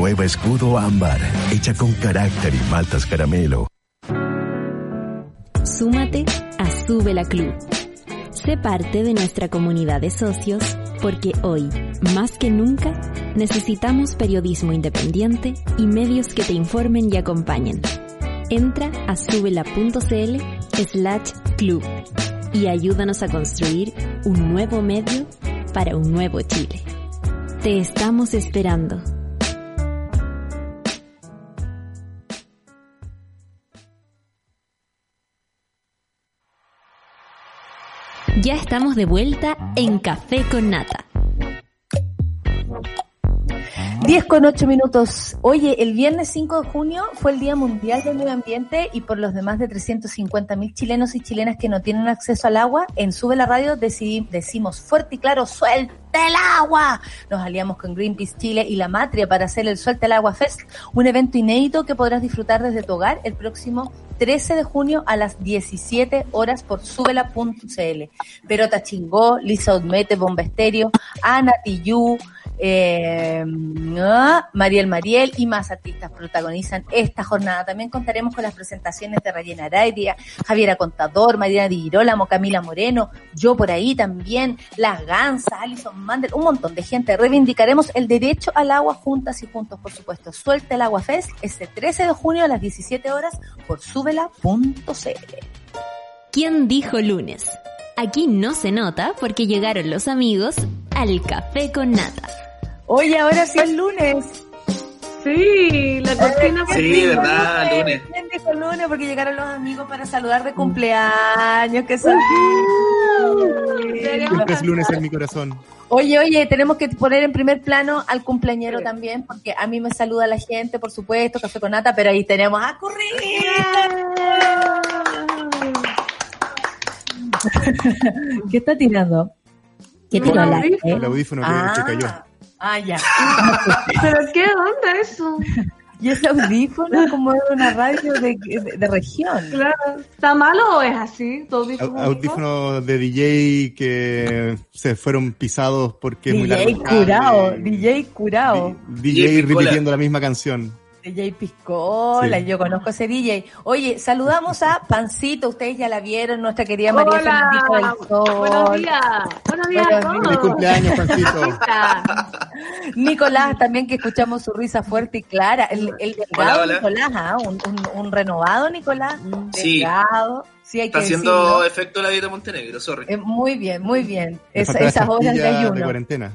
E: Nueva Escudo Ámbar, hecha con carácter y maltas caramelo.
A: Súmate a Sube la Club. Sé parte de nuestra comunidad de socios porque hoy, más que nunca, necesitamos periodismo independiente y medios que te informen y acompañen. Entra a subela.cl slash club y ayúdanos a construir un nuevo medio para un nuevo Chile. Te estamos esperando. Ya estamos de vuelta en Café con Nata.
B: 10 con 8 minutos. Oye, el viernes 5 de junio fue el Día Mundial del Medio Ambiente y por los demás de 350 mil chilenos y chilenas que no tienen acceso al agua, en Sube la Radio decimos fuerte y claro, ¡suelta el agua! Nos aliamos con Greenpeace Chile y La Matria para hacer el Suelta el Agua Fest, un evento inédito que podrás disfrutar desde tu hogar el próximo 13 de junio a las 17 horas por subela.cl. Perota Chingó, Lisa Udmete, Bomba Estéreo, Ana Tillú, eh, ah, Mariel Mariel y más artistas protagonizan esta jornada. También contaremos con las presentaciones de Rayena Araidia, Javiera Contador, Mariana Di Girolamo, Camila Moreno, yo por ahí también, Las Gansas, Alison Mandel, un montón de gente. Reivindicaremos el derecho al agua juntas y juntos, por supuesto. Suelta el Agua Fest este 13 de junio a las 17 horas por subela.cl.
A: ¿Quién dijo lunes? Aquí no se nota porque llegaron los amigos al Café con Nata.
B: Oye, ahora sí es lunes.
F: Sí, la cortina
B: ¿Quién
G: Sí, verdad, lunes.
B: ¿Quién dijo lunes? Porque llegaron los amigos para saludar de cumpleaños, que son
H: Siempre es lunes en mi corazón.
B: Oye, oye, tenemos que poner en primer plano al cumpleañero también, porque a mí me saluda la gente, por supuesto, café con nata, pero ahí tenemos a Currita. ¿Qué está tirando? ¿Qué tiró.
H: El audífono que
B: Ah,
H: se cayó.
B: Ah, ya.
F: ¿Pero qué onda eso?
B: Y ese audífono como de una radio de, de- de región.
F: Claro, ¿está malo o es así? ¿Tu audífono?
H: Au- Audífonos de DJ que se fueron pisados porque es muy largo.
B: DJ
H: el cable.
B: curado, DJ curado.
G: DJ
H: DJ repitiendo la misma canción.
B: DJ Piscola,
H: Sí.
B: yo conozco ese DJ. Oye, saludamos a Pancito, ustedes ya la vieron, nuestra querida María
F: Hola,
B: del Sol.
F: buenos días. Buenos días
B: Buenos
F: a todos.
H: ¡Feliz cumpleaños, Pancito!
B: Nicolás también, que escuchamos su risa fuerte y clara. El, el delgado
G: Hola, hola.
B: Nicolás, ¿ah? un, un- un renovado Nicolás.
G: Sí.
B: Delgado. Sí, hay
G: Está
B: que
G: haciendo
B: decirlo.
G: efecto la dieta Montenegro, sorry.
B: Eh, muy bien, muy bien. Es- esas horas de
H: pastillas de
B: ayuno.
H: cuarentena.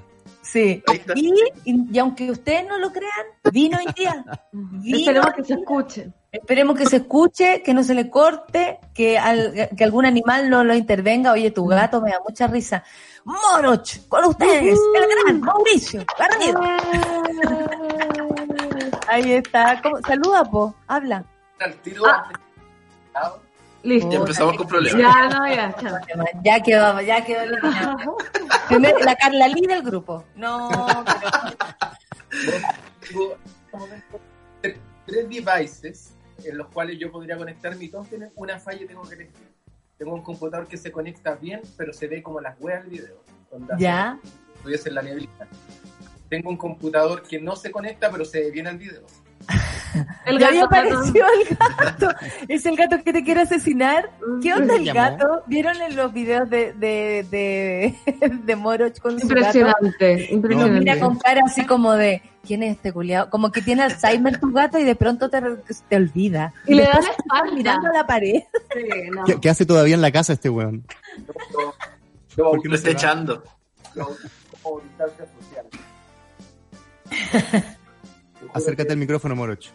B: Sí. Y, y, aunque ustedes no lo crean, vino hoy día. Vino
F: Esperemos que se escuche.
B: Esperemos que se escuche, que no se le corte, que, al- que algún animal no lo intervenga. Oye, tu gato me da mucha risa. Moroch, con ustedes, el gran Mauricio Garrido. Ahí está. ¿Cómo? Saluda, po. Habla.
G: Al tiro
F: Ah. Listo.
G: Ya empezamos con problemas.
F: Ya, no, ya, chao.
B: Ya quedó, ya quedó La Carla Lee del grupo. No, pero
G: tres devices en los cuales yo podría conectarme y todos tienen una falla y tengo que elegir. Tengo un computador que se conecta bien, pero se ve como las weas del video.
B: Ya.
G: En la neblina. Tengo un computador que no se conecta, pero se ve bien el video.
F: El gato,
B: apareció el gato. Es el gato que te quiere asesinar. ¿Qué onda el
H: Llamó.
B: gato? ¿Vieron en los videos de, de, de, de Moroch con su gato?
F: Impresionante,
B: mira con cara así como de, ¿quién es este culiado? Como que tiene Alzheimer tu gato y de pronto te, te olvida.
F: Y le da
B: después
F: la
B: mirando a la pared.
F: Sí, no.
H: ¿Qué, qué hace todavía en la casa este weón?
G: Yo,
H: ¿Por qué
I: Lo
H: no
I: está echando.
G: yo, como distancia social.
H: Acércate al micrófono, Moroch.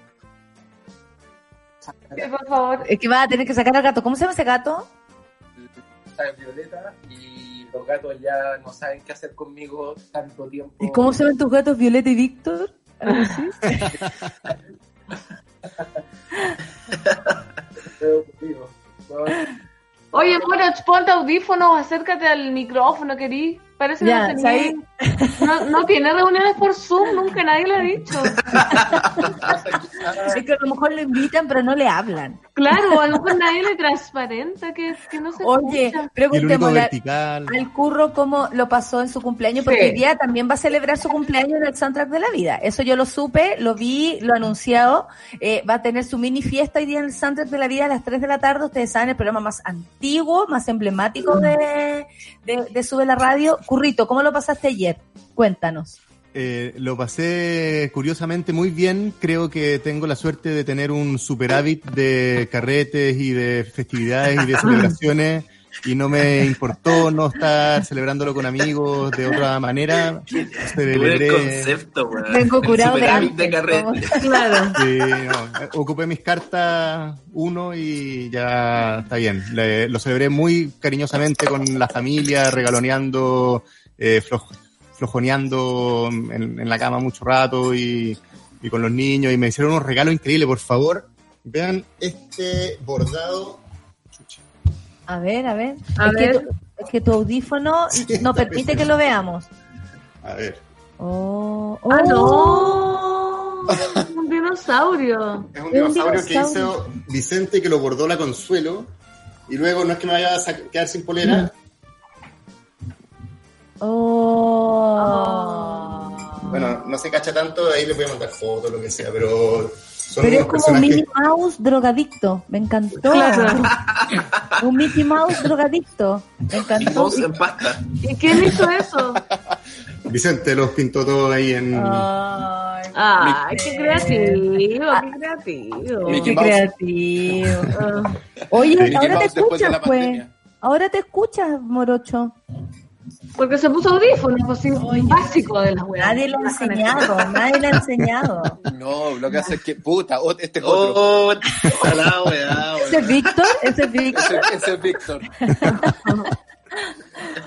F: Sí, por favor.
B: Es que va a tener que sacar al gato. ¿Cómo se llama ese gato?
G: Sabe Violeta y los gatos ya no saben qué hacer conmigo tanto tiempo.
B: ¿Y cómo se ven tus gatos Violeta y Víctor?
F: Oye, Moroch, ponte audífonos, acércate al micrófono, querí. Parece que
B: Ya,
F: no, tenía- no, no tiene reuniones por Zoom, nunca nadie lo ha dicho.
B: Es que a lo mejor lo invitan, pero no le hablan.
F: Claro, a lo mejor nadie le transparenta que, que no se
B: Oye, preguntémosle al curro cómo lo pasó en su cumpleaños, porque
F: Sí.
B: hoy día también va a celebrar su cumpleaños en el soundtrack de la vida. Eso yo lo supe, lo vi, lo anunciado. Eh, va a tener su mini fiesta hoy día en el soundtrack de la vida a las 3 de la tarde. Ustedes saben, el programa más antiguo, más emblemático de, de, de Sube la Radio. Currito, ¿cómo lo pasaste ayer? Cuéntanos.
H: Eh, lo pasé curiosamente muy bien. Creo que tengo la suerte de tener un superávit de carretes y de festividades y de celebraciones. Y no me importó no estar celebrándolo con amigos de otra manera.
I: Tuve el
H: Celebré.
I: concepto, weón.
B: Vengo
I: El
B: curado de antes, como-
F: Claro.
H: Sí, no, ocupé mis cartas uno y ya está bien. Le- lo celebré muy cariñosamente con la familia, regaloneando, eh, floj- flojoneando en, en la cama mucho rato y, y con los niños y me hicieron unos regalos increíbles. Por favor, vean este bordado.
B: A ver, a ver.
F: A
B: es,
F: ver.
B: Que tu, es que tu audífono no permite que lo veamos.
H: A ver.
B: Oh,
F: Ah,
B: oh.
F: no. Un dinosaurio.
H: Es un dinosaurio que hizo Vicente que lo bordó la Consuelo. Y luego no es que me vaya a sa- quedar sin polera.
B: Oh.
H: Bueno, no se cacha tanto, ahí le voy a mandar fotos, lo que sea, pero son
B: Pero es como un
H: personajes.
B: Minnie Mouse drogadicto. Me encantó.
F: Claro.
B: Un Mickey Mouse drogadicto. Me encantó.
I: vos en pasta.
F: ¿Y quién hizo eso?
H: Vicente los pintó todo ahí en.
B: Ay,
F: Ay, qué creativo, qué creativo.
G: Mickey
B: qué
G: Mouse.
B: creativo.
F: Ah.
B: Oye,
G: Mickey
B: ahora te
G: Mouse de
B: escuchas, pues.
G: pandemia.
B: Ahora te escuchas, Morocho.
F: Porque se puso audífonos, pues sí, un básico de las weas.
B: Nadie le ha enseñado, nadie le ha enseñado.
G: No, lo que hace es que, puta, este es otro.
I: Oh, la weá,
B: ¿Ese es Víctor? ¿Ese es Víctor?
G: Ese, ese es Víctor.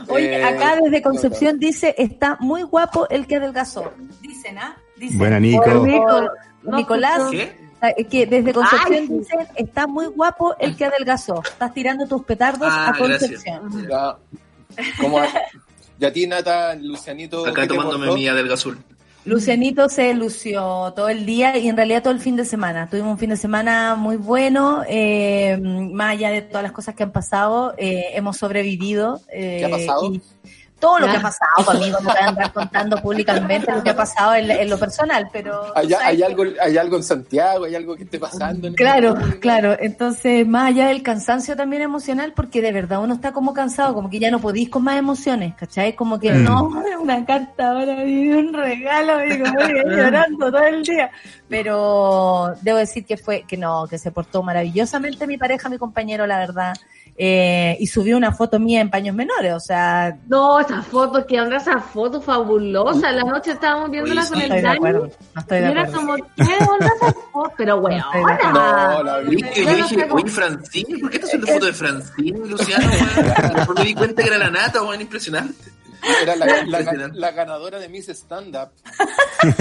B: Oye,
G: Eh,
B: acá desde Concepción dice, está muy guapo el que adelgazó. Dicen, ¿ah? Dicen.
H: Buena, Nico.
B: Por-
F: Nico,
B: por-
F: no
B: Nicolás.
I: ¿Qué?
B: eh, que desde Concepción
F: Ay,
B: dicen, está muy guapo el que adelgazó. Estás tirando tus petardos
I: Ah,
B: a Concepción.
I: gracias.
G: Ya. ¿Cómo Y a ti, Nata, Lucianito.
I: Acá
G: ¿qué te
I: tomándome mi del azul.
B: Lucianito se lució todo el día y en realidad todo el fin de semana. Tuvimos un fin de semana muy bueno, eh, más allá de todas las cosas que han pasado, eh, hemos sobrevivido. eh,
G: ¿Qué ha pasado?
B: y todo lo que ha pasado conmigo, no voy a andar contando públicamente lo que ha pasado en, en lo personal, pero...
G: ¿Hay, algo, ¿Hay algo en Santiago? ¿Hay algo que esté pasando? en
B: Claro, claro. Entonces, más allá del cansancio también emocional, porque de verdad uno está como cansado, como que ya no podís con más emociones, ¿cachai? Como que
H: Mm.
B: no, una carta ahora un regalo y como que llorando todo el día. Pero debo decir que fue, que no, que se portó maravillosamente mi pareja, mi compañero, la verdad. Eh, y subió una foto mía en paños menores, o sea,
F: No, esas fotos, que onda esa foto fabulosa. La noche estábamos viéndola con el
B: no de
F: Dani.
B: acuerdo. No estoy
F: Y
B: de
F: era
B: acuerdo.
F: como, ¿qué onda esa foto? Pero
B: No estoy de
F: weona.
G: No, la vi.
I: Yo dije, oye, Francine, ¿por qué estás haciendo foto de Francine, Luciano, weón? Después me di cuenta que era la nata, weón, impresionante.
G: Era la, la-
I: Impresionante.
G: la ganadora de Miss Stand Up.
F: Sí,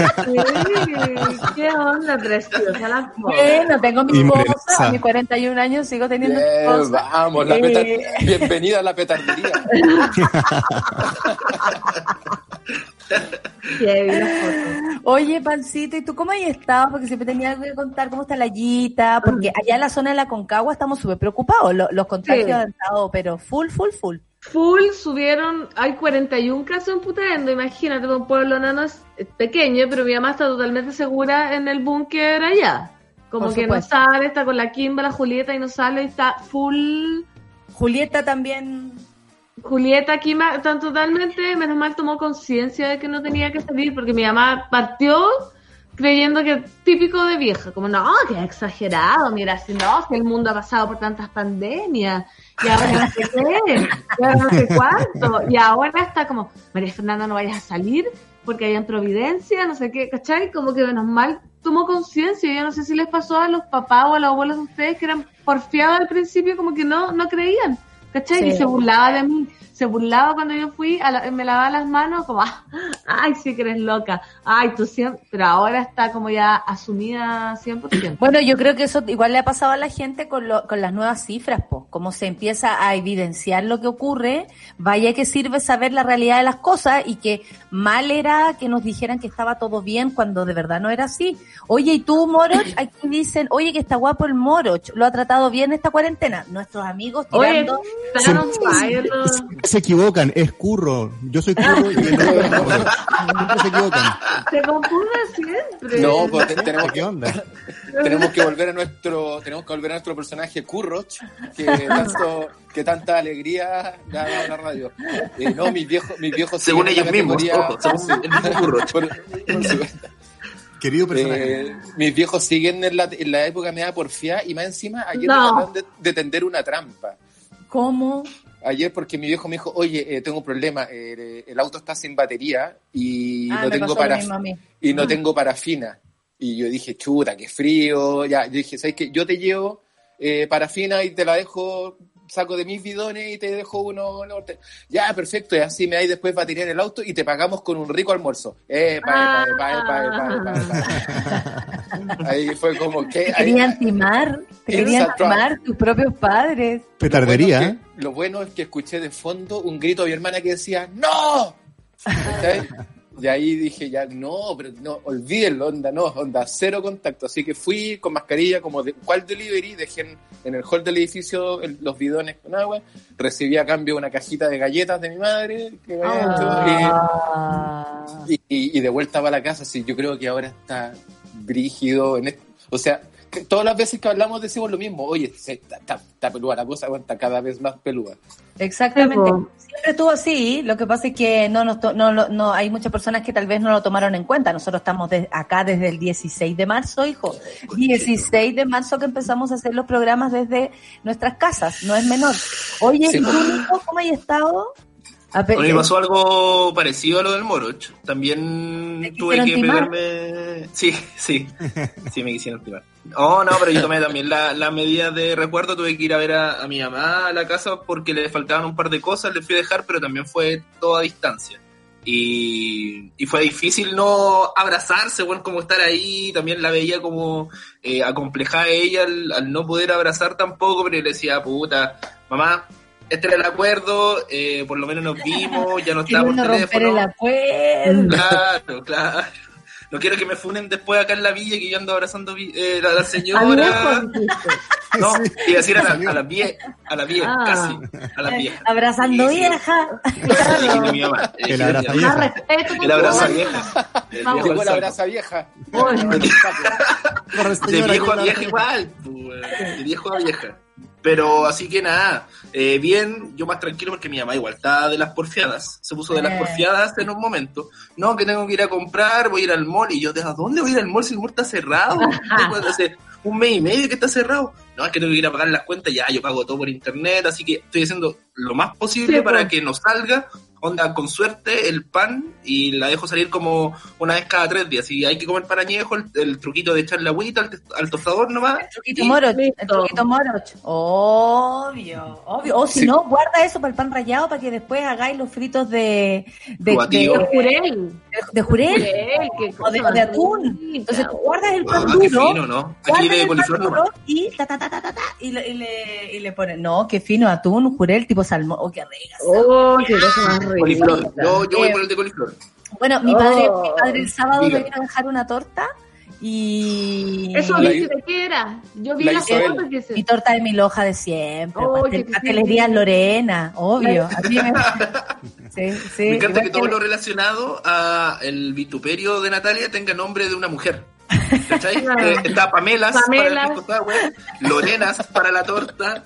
F: ¿Qué onda preciosa la foto?
B: Bueno, tengo mi esposa, a mis 41 años sigo teniendo mi
G: Bien,
B: esposa.
G: vamos, la
B: Eh,
G: bienvenida a la petardería.
B: Oye, Pancito, ¿y tú cómo has estado? Porque siempre tenía algo que contar, ¿cómo está la Yita? Porque allá en la zona de la Concagua estamos súper preocupados. Lo- Los, contagios
F: Sí.
B: han estado, pero full, full, full.
F: Full subieron, hay 41 casos en Putaendo, imagínate, un pueblo nano es es pequeño, pero mi mamá está totalmente segura en el búnker allá. Como
B: Por
F: que no sale, está con la Kimba, la Julieta y no sale y está full.
B: Julieta también.
F: Julieta, Kimba, están totalmente, menos mal tomó conciencia de que no tenía que salir porque mi mamá partió creyendo que típico de vieja, como no, que exagerado, mira, si no, si el mundo ha pasado por tantas pandemias, y ahora no sé qué, y ahora no sé cuánto, y ahora está como, María Fernanda, no vayas a salir porque hay en Providencia, no sé qué, ¿cachai? Como que menos mal tomó conciencia, yo no sé si les pasó a los papás o a los abuelos de ustedes que eran porfiados al principio, como que no, no creían, ¿cachai?
B: Sí.
F: Y se burlaba de mí, se burlaba cuando yo fui, a la- me lavaba las manos, como, "Ah, ay, sí que eres loca, ay, tú siempre, pero ahora está como ya asumida 100%.
B: Bueno, yo creo que eso igual le ha pasado a la gente con, lo- con las nuevas cifras, pues, como se empieza a evidenciar lo que ocurre, vaya que sirve saber la realidad de las cosas y que mal era que nos dijeran que estaba todo bien cuando de verdad no era así. Oye, ¿y tú, Moroch? Aquí dicen, oye, que está guapo el Moroch, ¿lo ha tratado bien esta cuarentena? Nuestros amigos
F: Oye,
B: tirando...
H: Se equivocan, es curro. Yo soy curro y el otro es Moroch. Siempre se equivocan.
F: se confunde siempre.
J: No, pues te- tenemos
H: ¿Qué onda?
J: tenemos que volver a nuestro tenemos que volver a nuestro personaje Curroch que tanto que tanta alegría dado a la radio Eh, no mis viejos mis viejos
I: Según ellos mismos, ojo, según el mismo Curroch.
J: Por- por su-
H: Querido personaje.
J: eh, mis viejos siguen en la, en la época media porfía y más encima ayer
F: No.
J: me trataron de, de tender una trampa
B: ¿Cómo?
J: Ayer porque mi viejo me dijo oye eh, tengo un problema eh, el auto está sin batería y
B: ah,
J: no tengo para y no tengo parafina. Y yo dije, chuta, qué frío. Ya, yo dije, ¿sabes qué? Yo te llevo eh, parafina y te la dejo, saco de mis bidones y te dejo uno. no, te- Ya, perfecto. Y así me hay después batería en el auto y te pagamos con un rico almuerzo. Eh, pa, pa, pa, pa, pa, pa, pa. Ahí fue como que...
B: Te querían timar, te querían timar tus propios padres.
H: Petardería,
J: Lo bueno, es que, escuché de fondo un grito de mi hermana que decía, ¡No! ¿Cachai? De ahí dije ya, no, pero no, olvídenlo, onda, no, onda, cero contacto. Así que fui con mascarilla, como de cuál delivery, dejé en, en el hall del edificio el- los bidones con agua, recibí a cambio una cajita de galletas de mi madre, que me
B: Ah.
J: hecho, y, y- y de vuelta para la casa, así yo creo que ahora está brígido, en est- o sea, todas las veces que hablamos decimos lo mismo, oye, está, está, está peluda la cosa, está cada vez más peluda.
B: Exactamente. Siempre estuvo así. Lo que pasa es que no, nos to- no, no, no, hay muchas personas que tal vez no lo tomaron en cuenta. Nosotros estamos de- acá desde el 16 de marzo, hijo. 16 de marzo que empezamos a hacer los programas desde nuestras casas. No es menor. Oye,
J: Sí,
B: ¿y tú,
J: po.
B: Nico, cómo has estado? A pe-
I: A mí me pasó algo parecido a lo del Moroch. También
B: ¿Te
I: tuve que
B: timar?
I: pegarme. Sí, sí. Sí, me quisieron timar. Oh, no, pero yo tomé también la, la medida de recuerdo. Tuve que ir a ver a, a mi mamá a la casa porque le faltaban un par de cosas. Le fui a dejar, pero también fue todo a distancia. Y, y fue difícil no abrazarse, bueno, como estar ahí. También la veía como eh, acomplejada ella al, al no poder abrazar tampoco, pero yo le decía, puta, mamá, este era el acuerdo, eh, por lo menos nos vimos, ya no
B: Quiero
I: está por
B: no romper
I: teléfono.
B: el acuerdo.
I: Claro, claro. No quiero que me funen después acá en la villa que yo ando abrazando eh, a la señora. No, iba a decir a la, a la vie- a la vieja,
F: Ah.
I: casi. A la vieja.
B: Abrazando
I: Sí,
B: vieja.
I: Sí, de mi mamá.
H: El abraza vieja.
F: respeto,
I: El abraza vieja. El viejo
J: Llegó brasa vieja.
H: Corre,
I: De viejo a vieja igual, pues, de viejo a vieja. Pero así que nada, eh, bien, yo más tranquilo porque mi mamá igual estaba de las porfiadas, se puso de las
B: Eh.
I: porfiadas en un momento. No, que tengo que ir a comprar, voy a ir al mall. Y yo, ¿de a dónde voy a ir al mall si el mall está cerrado? Hace un mes y medio que está cerrado. No, es que tengo que ir a pagar las cuentas, ya, yo pago todo por internet, así que estoy haciendo lo más posible
F: Sí,
I: para
F: pues.
I: que nos salga, onda, con suerte, el pan y la dejo salir como una vez cada tres días. Si hay que comer pan añejo, el, el truquito de echarle agüita al, al tostador nomás.
B: El truquito
I: Y-
B: moroch. El truquito moroch. Obvio, obvio. O si
J: Sí.
B: no, guarda eso para el pan rallado para que después hagáis los fritos de, de, de,
F: Jurel.
B: de jurel o de, atún. Entonces tú guardas el pan
I: Ah, qué
B: duro.
I: fino, ¿no? Aquí
B: guardas
I: de
B: el
I: coliflor
B: pan
I: nomás.
B: duro y ta ta ta ta ta, ta, y le, y le, y le ponen, no, qué fino atún, jurel tipo salmón. Oh, qué rica.
F: Oh, qué cosa más rica.
I: Coliflor. Yo, yo voy
B: Eh,
I: por el de coliflor.
B: Bueno, mi
F: Oh.
B: padre, mi padre el sábado
J: Diga.
B: me vino a dejar una torta y
F: Eso dice de qué era. Yo vi
J: la
F: foto que se...
B: mi torta de mil hojas de siempre,
F: Oh,
B: pastel- pastelería. Lorena, obvio. A mí me- Sí, sí.
I: Me encanta que todo lo relacionado a el vituperio de Natalia tenga nombre de una mujer. ¿Cachai? Eh, está Pamelas,
F: Pamelas.
I: para el sour, Lorenas para la torta.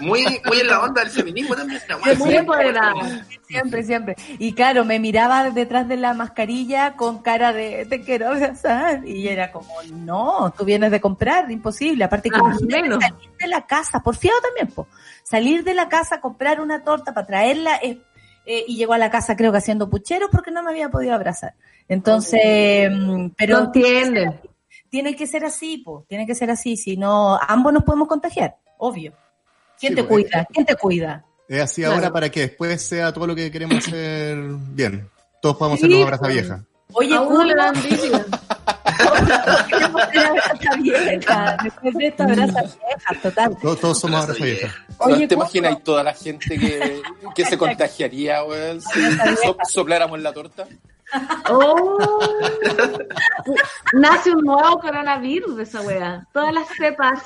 I: Muy, muy en la onda del feminismo también.
F: Muy empoderada.
B: Siempre, siempre. Y claro, me miraba detrás de la mascarilla con cara de te quiero abrazar. Y era como, no, tú vienes de comprar, imposible. Aparte que
F: Ah, menos.
B: salir de la casa, por fiado también, po. Salir de la casa, comprar una torta para traerla eh, eh, y llegó a la casa creo que haciendo pucheros porque no me había podido abrazar. Entonces, mm, pero
F: No entienden.
B: tiene que ser así, po. Tiene que ser así, si no, ambos nos podemos contagiar, obvio. ¿Quién
H: Sí,
B: te
H: pues.
B: cuida? ¿Quién te cuida?
H: Es así
F: Claro.
H: ahora para que después sea todo lo que queremos hacer bien. Todos podamos
F: Sí,
H: ser abrazas
F: pues.
H: vieja.
B: Oye,
F: A uno
B: vieja. Después de esta abraza vieja, total.
H: Todos, todos somos
I: Abraza
H: abrazas vieja.
B: Oye,
J: ¿Te imaginas toda la gente que, que se contagiaría, weón, si so- sopláramos la torta?
F: Oh. Nace un nuevo coronavirus de esa wea. Todas las cepas.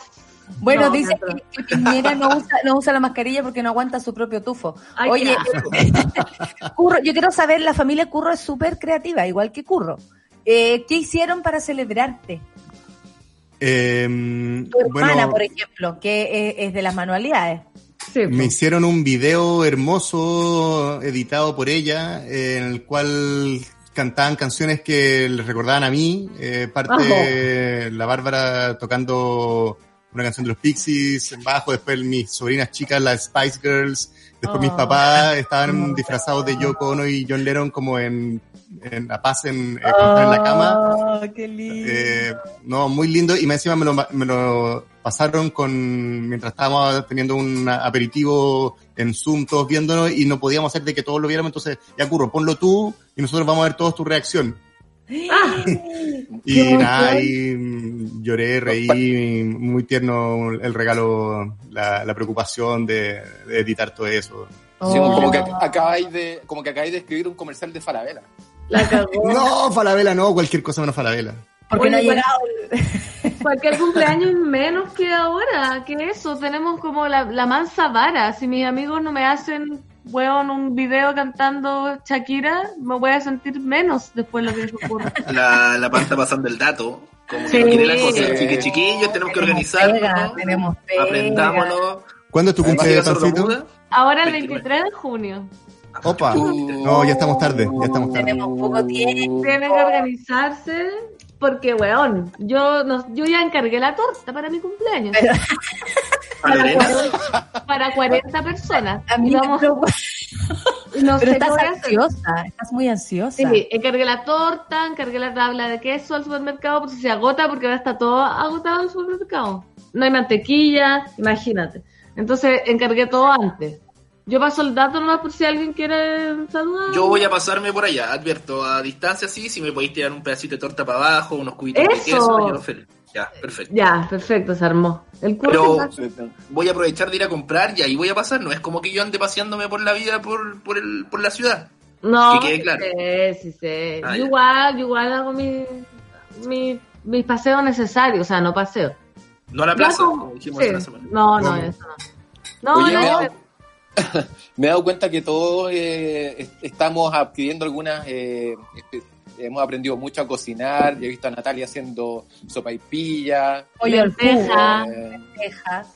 B: Bueno,
F: No,
B: dice que, que Piñera no usa, no usa la mascarilla porque no aguanta su propio tufo.
F: Ay,
B: Oye, Curro, yo quiero saber, la familia Curro es súper creativa, igual que Curro. Eh, ¿Qué hicieron para celebrarte?
H: Eh,
B: Tu hermana,
H: bueno,
B: por ejemplo, que es, de las manualidades.
F: Sí,
H: me hicieron un video hermoso editado por ella, en el cual cantaban canciones que les recordaban a mí. eh, parte la Bárbara tocando una canción de los Pixies en bajo, después mis sobrinas chicas, las Spice Girls, después mis
B: Oh.
H: papás estaban disfrazados de Yoko Ono y John Lennon como en, en La Paz en, eh, en la cama.
B: Oh, qué lindo.
H: Eh, no, muy lindo. Y más encima me lo, me lo pasaron con, mientras estábamos teniendo un aperitivo en Zoom, todos viéndonos, y no podíamos hacer de que todos lo viéramos. Entonces, ya curro, ponlo tú, y nosotros vamos a ver todos tu reacción.
F: Ah,
H: Y nada, y mm, lloré, reí, muy tierno el regalo, la, la preocupación de, de editar todo eso.
J: Sí,
B: Oh.
J: como, que acabáis de, como que acabáis de escribir un comercial de Falabella.
F: la cagó.
H: No, Falabella no, cualquier cosa menos Falabella.
B: Porque
F: Oye,
B: no ha llegado.
F: Cualquier cumpleaños menos que ahora, que eso, tenemos como la, la mansa vara. Si mis amigos no me hacen, weón, un video cantando Shakira, me voy a sentir menos después de lo que se ocurra.
I: La, la panta pasando el dato. Como que
F: Sí.
I: no quiere la cosa. Así que chiquillos, tenemos que organizarnos.
B: pega, tenemos pega.
I: Aprendámonos.
H: ¿Cuándo es tu cumpleaños, Pancito?
F: Ahora el
I: 29.
F: 23 de junio.
H: Opa.
J: Uh.
H: No, ya estamos tarde, ya estamos tarde.
B: Tenemos poco tiempo.
F: Tienen que organizarse porque, weón, yo, no, yo ya encargué la torta para mi cumpleaños. Para 40 personas.
B: A mí
F: vamos- no
B: Pero estás ansiosa, estás muy ansiosa.
F: Sí, encargué la torta, encargué la tabla de queso al supermercado por si se agota, porque ahora está todo agotado en el supermercado. No hay mantequilla, imagínate. Entonces encargué todo antes. Yo paso el dato nomás por si alguien quiere saludar.
I: Yo voy a pasarme por allá, advierto, a distancia sí, si me podéis tirar un pedacito de torta para abajo, unos cubitos de
F: Eso.
I: queso, yo feliz. Ya, perfecto.
F: Ya, perfecto, se armó. El
I: Pero
F: curso
I: voy a aprovechar de ir a comprar y ahí voy a pasar, no es como que yo ande paseándome por la vida por, por, el, por la ciudad.
F: No,
I: que quede
F: sí
I: claro.
F: sé, sí sé.
I: Ah,
F: yo igual, yo igual hago mi, mi, mis paseos necesarios, o sea, no paseo.
I: No a la plaza, como dijimos
F: sí.
I: en la semana.
F: No, no,
H: ¿Cómo?
F: eso no. No,
J: Oye,
F: no,
J: me, he
F: no,
J: dado, me he dado cuenta que todos eh, est- estamos adquiriendo algunas... eh, hemos aprendido mucho a cocinar. Yo he visto a Natalia haciendo sopa y pilla.
B: Pollo al jugo,
F: lenteja.
J: eh,
B: lentejas.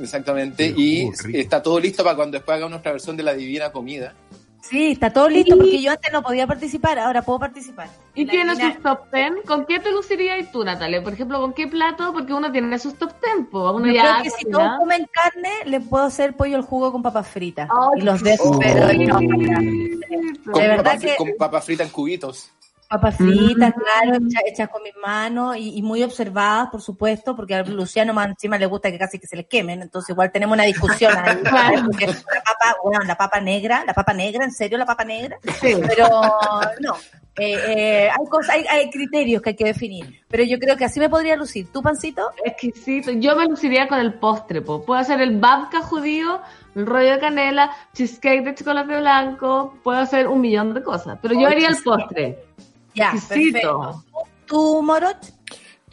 J: exactamente. Y
H: uh,
J: está todo listo para cuando después haga nuestra versión de la divina comida.
B: Sí, está todo listo porque yo antes no podía participar, ahora puedo participar.
F: ¿Y tiene sus top ten? ¿Con qué te lucirías tú, Natalia? Por ejemplo, ¿con qué plato? Porque uno tiene sus top ten, po. Uno
B: Yo
F: ya
B: creo que si todos comen carne, les puedo hacer pollo al jugo con papas fritas.
F: Ay,
B: y los dejo, pero y no,
J: Con,
B: De verdad
J: papas,
B: que-
J: con papas fritas en cubitos.
F: Mm.
B: claro, hechas, hechas con mis manos y, y muy observadas, por supuesto, porque a Luciano más encima le gusta que casi que se les quemen, entonces igual tenemos una discusión ahí, porque la papa, bueno, la papa negra, la papa negra, ¿en serio la papa negra?
F: Sí.
B: Pero no, eh, eh, hay cosas, hay, hay criterios que hay que definir, pero yo creo que así me podría lucir. ¿Tu pancito?
F: Exquisito. Yo me luciría con el postre, po. Puedo hacer el babka judío, el rollo de canela, cheesecake de chocolate blanco, puedo hacer un millón de cosas. Pero yo haría el postre.
B: Ya, perfecto. ¿Tu moroch?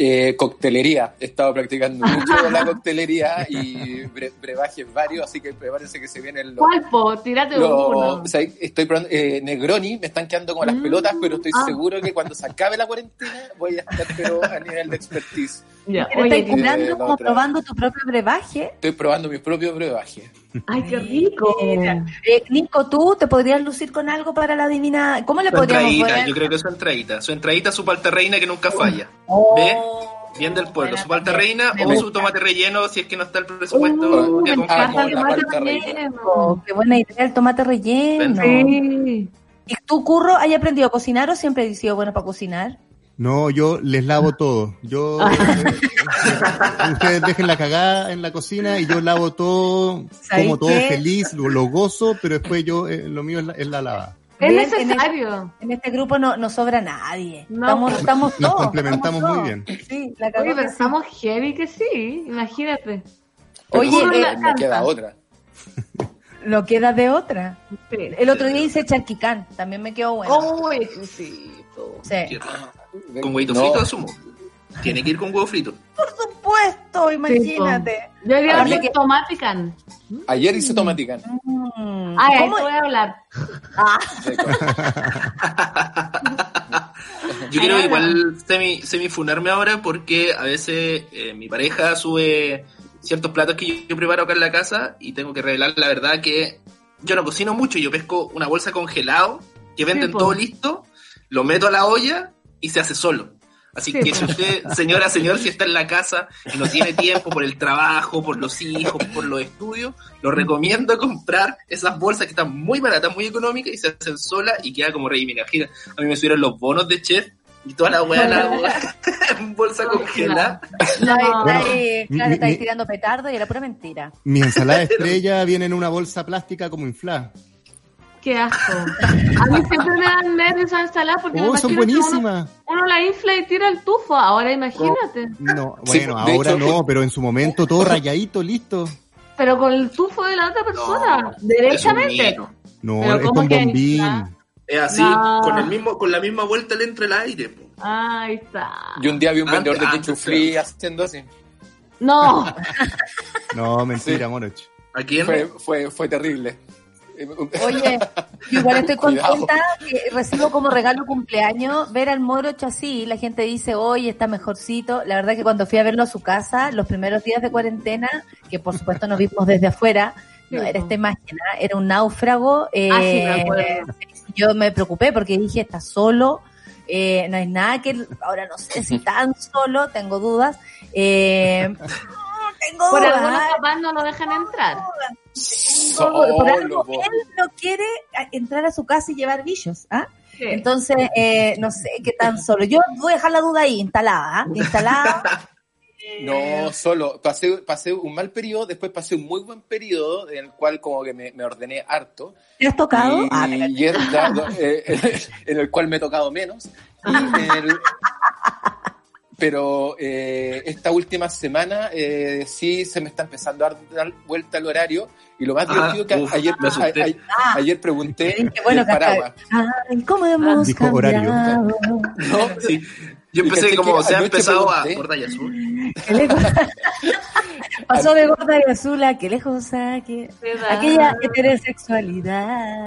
J: Eh, coctelería. He estado practicando mucho la coctelería y bre- brebajes varios, así que prepárense que se vienen los...
F: ¿Cuál, po? Tírate
J: los-
F: uno.
J: o sea, estoy probando, eh, Negroni, me están quedando como las
F: Mm,
J: pelotas, pero estoy
F: ah.
J: seguro que cuando se acabe la cuarentena voy a estar pero a nivel de expertise.
F: Ya, oye,
B: estás curando como
J: otra.
B: probando tu propio brebaje.
J: Estoy probando mis propios brebajes.
F: ay, qué rico.
B: Eh, Nico, ¿tú te podrías lucir con algo para la divina? ¿Cómo le
I: Su
B: podríamos
I: entradita,
B: poner?
I: yo creo que su entradita. Su entradita, su palta reina que nunca falla.
B: Oh,
I: ¿Ve? Bien del pueblo. Su palta reina o su tomate relleno si es que no está el presupuesto.
F: Uh.
B: Oh, qué buena idea el tomate relleno.
F: Sí.
B: ¿Y tú, Curro, has aprendido a cocinar o siempre has sido bueno para cocinar?
H: No, yo les lavo todo. Yo ustedes dejen la cagada en la cocina y yo lavo todo,
B: ¿Sabes
H: como todo
B: qué?
H: feliz, lo, lo gozo, pero después yo eh, lo mío es la, es la lavada.
F: Es
B: Bien, en
F: necesario.
B: En este grupo no, no sobra nadie.
F: No.
B: Estamos, estamos
H: Nos
B: todos.
H: complementamos
B: estamos
H: muy bien.
B: Sí, la
F: Oye,
B: que
F: pero
B: sí.
F: estamos heavy que sí, imagínate.
J: Pero
B: Oye,
J: no,
B: eh,
J: no queda otra.
B: No queda de otra.
F: Sí.
B: El otro día hice charquicán, también me quedó bueno.
F: Oh, exquisito.
B: Sí.
I: Con huevito
J: No.
I: frito asumo. Tiene que ir con huevo frito.
B: Por supuesto, imagínate.
F: Yo diría que
B: que-
F: tomatican.
J: Ayer hice tomatican.
B: Mm,
F: Ay, ahí
B: ¿cómo?
F: voy a hablar.
I: Yo
F: Ay,
I: quiero
F: ay,
I: igual semi, semi funarme ahora porque a veces eh, mi pareja sube ciertos platos que yo, yo preparo acá en la casa y tengo que revelar la verdad que yo no cocino mucho, yo pesco una bolsa congelado que venden todo listo, lo meto a la olla y se hace solo. Así
F: Sí,
I: que si usted, señora, señor, si está en la casa y no tiene tiempo por el trabajo, por los hijos, por los estudios, lo recomiendo comprar esas bolsas que están muy baratas, muy económicas y se hacen solas y queda como rey. Mira, gira, a mí me subieron los bonos de chef y toda la weá la hago en bolsa congelada.
B: No,
F: No.
B: claro,
H: Mi-
B: está ahí
H: mi-
B: tirando petardo y era pura mentira.
H: Mi ensalada estrella viene en una bolsa plástica como inflada.
F: Qué asco. A mí siempre me dan nervios esa ensalada porque
H: Oh, son
F: imagínate,
H: buenísimas.
F: Uno, uno la infla y tira el tufo. Ahora imagínate.
H: No,
J: Sí,
H: bueno, ahora
J: hecho-
H: no, pero en su momento todo rayadito, listo.
F: Pero con el tufo de la otra persona.
I: No,
F: derechamente.
H: No,
F: Pero
H: es
F: ¿cómo
H: con
F: que
H: bombín.
F: infla?
I: Es así,
F: No.
I: con, el mismo, con la misma vuelta le entra el aire. po.
F: Ahí está.
J: Yo un día vi un
I: Antes-
J: vendedor de cuchuflí haciendo así.
F: No.
H: No, mentira,
J: Sí.
H: Moroch.
I: ¿A quién?
J: Fue, fue, fue terrible.
B: Oye, yo igual estoy contenta que recibo como regalo cumpleaños ver al Morocho así. La gente dice, oye, está mejorcito. La verdad que cuando fui a verlo a su casa, los primeros días de cuarentena, que por supuesto nos vimos desde afuera, no era esta imagen, ¿ah? era un náufrago. eh,
F: Ah, sí, me acuerdo.
B: yo me preocupé porque dije, está solo. eh, no hay nada que ahora no sé si tan solo tengo dudas eh, tengo
F: Por algunos papás no lo dejan entrar.
B: Por, algo él no quiere entrar a su casa y llevar bichos, ¿ah?
F: Sí.
B: Entonces, eh, no sé qué tan solo. Yo voy a dejar la duda ahí, instalada, ¿ah? Instalada.
J: No, solo. Pasé, pasé un mal periodo, después pasé un muy buen periodo en el cual como que me, me ordené harto.
B: ¿Te has tocado?
J: Y,
B: Ah, me caché.
J: y es dado, eh, en el cual me he tocado menos. Y en el- pero eh, esta última semana eh, sí se me está empezando a dar vuelta el horario. Y lo más
I: Ah,
J: divertido que
I: uf,
J: ayer,
I: me asusté.
J: a- a- ayer pregunté
B: bueno hasta-
J: paraguas.
B: Ay, ¿cómo hemos
H: Dijo horario.
B: cambiado?
J: ¿no?
I: Sí. Yo empecé como se ha empezado a gorda y azul.
B: Pasó de gorda y azul a que lejos a que...
F: ¿Verdad?
B: Aquella heterosexualidad.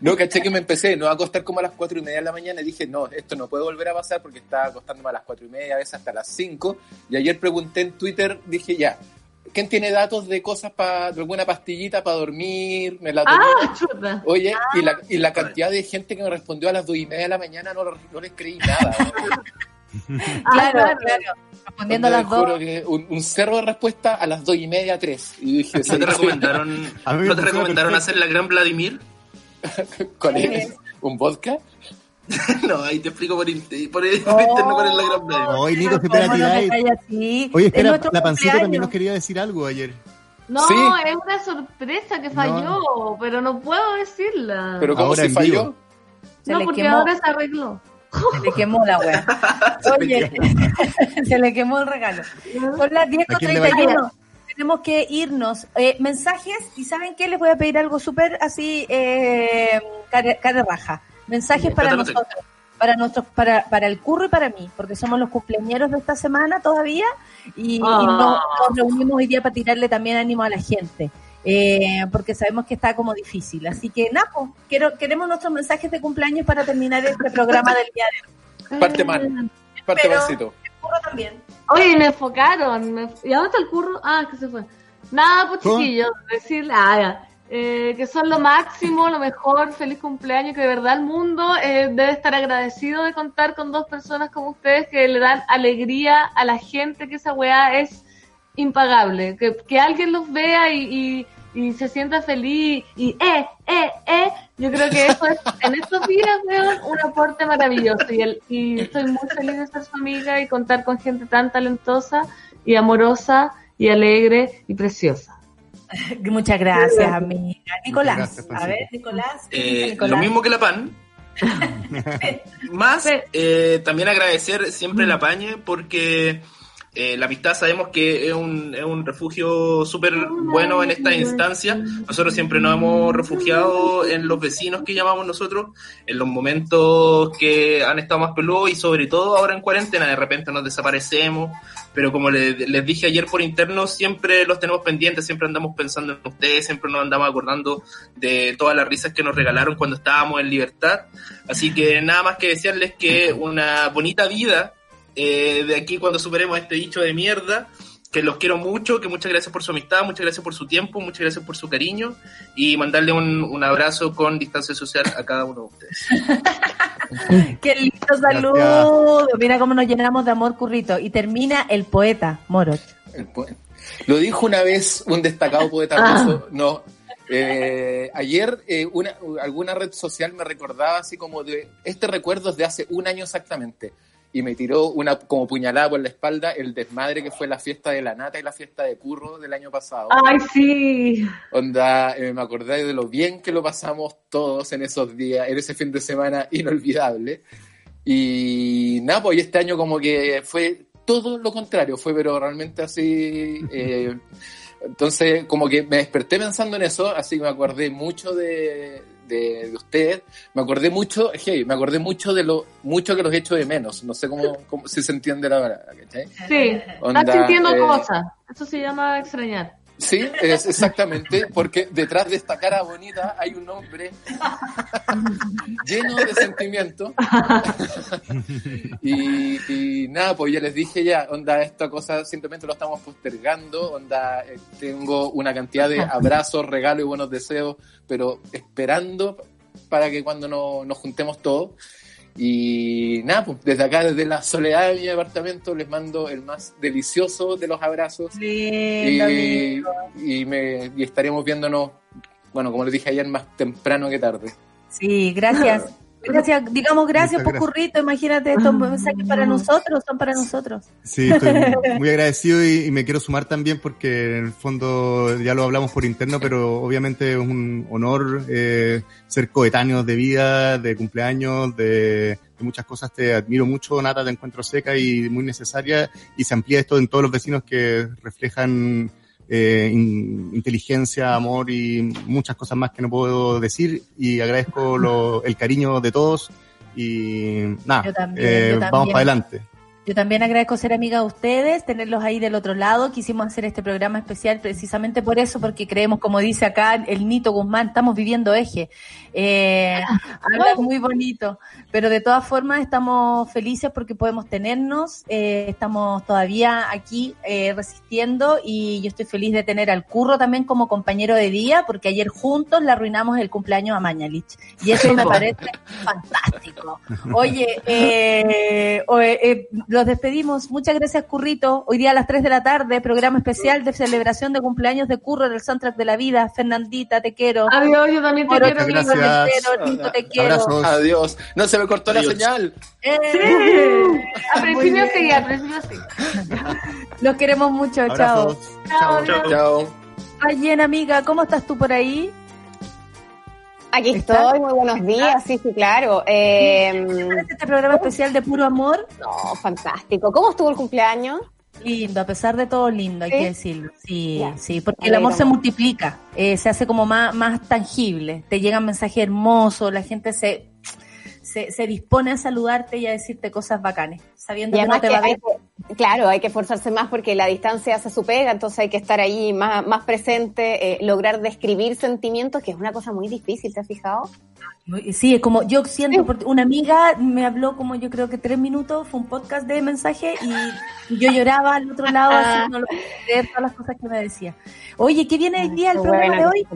J: No, caché que me empecé, no a acostar como a las cuatro y media de la mañana y dije, no, esto no puede volver a pasar porque estaba acostándome a las cuatro y media, a veces hasta las cinco. Y ayer pregunté en Twitter, dije, ya, ¿quién tiene datos de cosas para, de alguna pastillita para dormir? Me la tomé.
F: Ah, chuta.
J: Oye, y la, y la cantidad de gente que me respondió a las dos y media de la mañana no, no les creí nada.
F: Ah,
B: Claro, claro. Respondiendo a las
J: juro
B: dos.
J: que un, un cerro de respuesta a las dos y media, tres. Y dije,
I: ¿No te recomendaron, ¿no te recomendaron hacer la gran Vladimir?
J: ¿Cuál es? ¿Un vodka?
I: no, ahí te explico por, inter- por, por interno cuál es la gran Vladimir.
H: Oye, Nico,
B: ¿Cómo
H: espera,
B: así?
H: Oye,
B: Es
H: espera, la pancita también nos quería decir algo ayer.
F: No,
J: Sí.
F: es una sorpresa que falló, pero no puedo decirla.
J: Pero ¿cómo
H: Ahora
J: se falló?
B: Se
F: no, porque
B: quemó.
F: ahora se arregló.
B: Se le quemó la wea. Oye, se le quemó el regalo. Son las
H: ¿A quién le va a
B: 10.31. Tenemos que irnos. Eh, mensajes, y ¿saben qué? Les voy a pedir algo súper así, eh, cara, cara raja. Mensajes para nosotros. para nuestros, para, para el curro y para mí, porque somos los cumpleañeros de esta semana todavía y, y
F: Ah.
B: no- nos reunimos hoy día para tirarle también ánimo a la gente. eh, porque sabemos que está como difícil. Así que, Napo, quiero, queremos nuestros mensajes de cumpleaños para terminar este programa del día de hoy.
J: Parte mal. Parte
B: Pero-
J: mancito.
B: Curro también.
F: Oye, me enfocaron. me- ¿Y a dónde está el curro? Ah, que se fue. Nada, pues
H: ¿Cómo?
F: chiquillos, decirle, ah, ya. Eh, que son lo máximo, lo mejor, feliz cumpleaños, que de verdad el mundo eh, debe estar agradecido de contar con dos personas como ustedes que le dan alegría a la gente, que esa weá es impagable, que, que alguien los vea y, y, y se sienta feliz y eh, eh, eh, yo creo que eso es, en estos días weón, un aporte maravilloso y, el, y estoy muy feliz de ser su amiga y contar con gente tan talentosa y amorosa y alegre y preciosa.
B: Muchas gracias, amiga. Nicolás,
H: gracias,
B: a ver, Nicolás. ¿qué
I: Eh,
B: Nicolás?
I: lo mismo que la PAN. Más eh, también agradecer siempre la Pañe porque eh, la amistad sabemos que es un, es un refugio súper bueno en esta instancia. Nosotros siempre nos hemos refugiado en los vecinos que llamamos nosotros, en los momentos que han estado más peludos y sobre todo ahora en cuarentena, de repente nos desaparecemos. Pero como le- les dije ayer por interno, siempre los tenemos pendientes, siempre andamos pensando en ustedes, siempre nos andamos acordando de todas las risas que nos regalaron cuando estábamos en libertad. Así que nada más que desearles que una bonita vida eh, de aquí cuando superemos este dicho de mierda. Que los quiero mucho, que muchas gracias por su amistad, muchas gracias por su tiempo, muchas gracias por su cariño y mandarle un, un abrazo con distancia social a cada uno de ustedes.
B: Qué lindo saludo. Mira cómo nos llenamos de amor, currito. Y termina el poeta, Morot.
J: El po- Lo dijo una vez un destacado poeta
B: Ah.
J: ruso. No. eh, ayer eh, una, alguna red social me recordaba así como de este recuerdo es de hace un año exactamente y me tiró una como puñalada por la espalda el desmadre que fue la fiesta de la nata y la fiesta de curro del año pasado.
F: Ay, sí.
J: Onda, eh, me acordé de lo bien que lo pasamos todos en esos días, en ese fin de semana inolvidable. Y nada, pues este año como que fue todo lo contrario, fue pero realmente así. eh, entonces, como que me desperté pensando en eso, así que me acordé mucho de, de, de ustedes, me acordé mucho, hey, me acordé mucho de lo mucho que los echo de menos, no sé cómo, cómo si se entiende la verdad, ¿cachai?
F: Sí,
J: Onda,
F: estás sintiendo
J: eh,
F: cosas. Eso se llama extrañar.
J: Sí, es exactamente, porque detrás de esta cara bonita hay un hombre lleno de sentimiento. y, nada, pues ya les dije ya, onda, esta cosa simplemente lo estamos postergando, onda, eh, tengo una cantidad de abrazos, regalos y buenos deseos, pero esperando para que cuando no- nos juntemos todos. Y nada, pues desde acá, desde la soledad de mi departamento, les mando el más delicioso de los abrazos.
B: Lindo,
J: Y, y, me, y estaremos viéndonos, bueno, como les dije ayer, más temprano que tarde.
B: Sí, gracias. Gracias, digamos gracias por
H: gracias.
B: currito, imagínate estos mensajes para nosotros, son para nosotros.
H: Sí, estoy muy agradecido y, y me quiero sumar también porque en el fondo ya lo hablamos por interno, pero obviamente es un honor eh, ser coetáneos de vida, de cumpleaños, de, de muchas cosas. Te admiro mucho, Nata, te encuentro seca y muy necesaria y se amplía esto en todos los vecinos que reflejan eh, in- inteligencia, amor y muchas cosas más que no puedo decir y agradezco lo- el cariño de todos y nada,
B: también,
H: eh, vamos para adelante.
B: Yo también agradezco ser amiga de ustedes, tenerlos ahí del otro lado. Quisimos hacer este programa especial precisamente por eso, porque creemos, como dice acá el Nito Guzmán, estamos viviendo eje. Eh, habla muy bonito, pero de todas formas estamos felices porque podemos tenernos, eh, estamos todavía aquí eh, resistiendo y yo estoy feliz de tener al Curro también como compañero de día, porque ayer juntos le arruinamos el cumpleaños a Mañalich. Y eso me parece fantástico. Oye, eh, eh, los despedimos. Muchas gracias, Currito. Hoy día a las 3 de la tarde, programa especial de celebración de cumpleaños de Curro en el soundtrack de la vida. Fernandita, te quiero.
F: Adiós, yo también te
B: Moro,
F: quiero,
B: quiero, te quiero, te quiero.
H: Abrazos.
J: Adiós. No se me cortó
I: Adiós.
J: la señal.
B: Eh,
F: principio
B: bien.
F: sí, principio sí.
B: Los queremos mucho.
H: Abrazos.
B: Chao.
F: Chao,
I: Chao.
J: Chao.
B: Amiga, ¿cómo estás tú por ahí?
K: Aquí
B: ¿Está?
K: estoy, muy buenos días, sí, sí, claro. Eh,
B: Este programa especial de puro amor.
K: no, fantástico. ¿Cómo estuvo el cumpleaños?
B: Lindo, a pesar de todo lindo, hay
K: ¿Sí?
B: que decirlo. Sí, sí, porque el amor se multiplica, eh, se hace como más, más tangible, te llegan mensajes hermosos, la gente se, se, se dispone a saludarte y a decirte cosas bacanes, sabiendo
K: Y
B: que no te va a ver.
K: Claro, hay que esforzarse más porque la distancia hace su pega, entonces hay que estar ahí más, más presente, eh, lograr describir sentimientos, que es una cosa muy difícil, ¿te has fijado?
B: Sí, es como yo siento, porque una amiga me habló como yo creo que tres minutos, fue un podcast de mensaje y, yo lloraba al otro lado, así, no lo creer todas las cosas que me decía. Oye, ¿qué viene el día el
K: Qué
B: programa de hoy?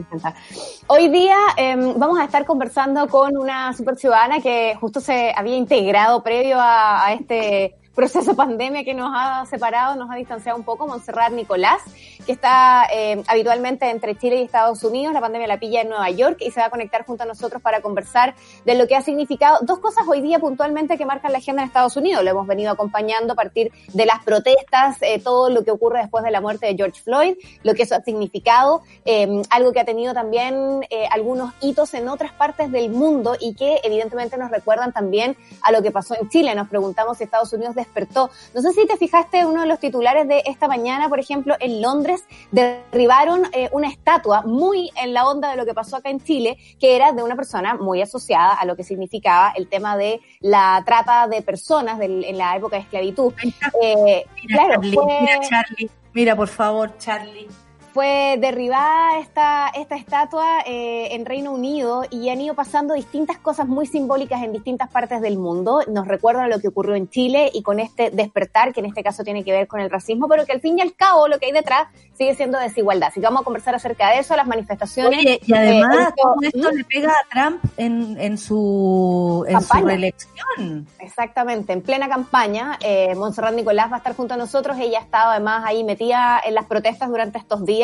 K: Hoy día em, vamos a estar conversando con una super ciudadana que justo se había integrado previo a, a este proceso pandemia que nos ha separado, nos ha distanciado un poco, Montserrat Nicolás, que está eh, habitualmente entre Chile y Estados Unidos, la pandemia la pilla en Nueva York y se va a conectar junto a nosotros para conversar de lo que ha significado dos cosas hoy día puntualmente que marcan la agenda en Estados Unidos. Lo hemos venido acompañando a partir de las protestas, eh, todo lo que ocurre después de la muerte de George Floyd, lo que eso ha significado, eh, algo que ha tenido también eh, algunos hitos en otras partes del mundo y que evidentemente nos recuerdan también a lo que pasó en Chile. Nos preguntamos si Estados Unidos despertó. No sé si te fijaste uno de los titulares de esta mañana, por ejemplo, en Londres derribaron eh, una estatua muy en la onda de lo que pasó acá en Chile, que era de una persona muy asociada a lo que significaba el tema de la trata de personas del- en la época de esclavitud. Eh,
B: Mira,
K: claro,
B: Charlie,
K: fue-
B: mira, Charlie, mira, por favor, Charlie.
K: Fue derribada esta, esta estatua eh, en Reino Unido y han ido pasando distintas cosas muy simbólicas en distintas partes del mundo. Nos recuerdan lo que ocurrió en Chile y con este despertar, que en este caso tiene que ver con el racismo, pero que al fin y al cabo lo que hay detrás sigue siendo desigualdad. Así que vamos a conversar acerca de eso, las manifestaciones.
B: Oye, y además,
K: eh, esto-
B: todo esto
K: ¿Mm?
B: le pega a Trump en, en su, en su reelección.
K: Exactamente, en plena campaña, eh, Montserrat Nicolás va a estar junto a nosotros. Ella ha estado además ahí metida en las protestas durante estos días,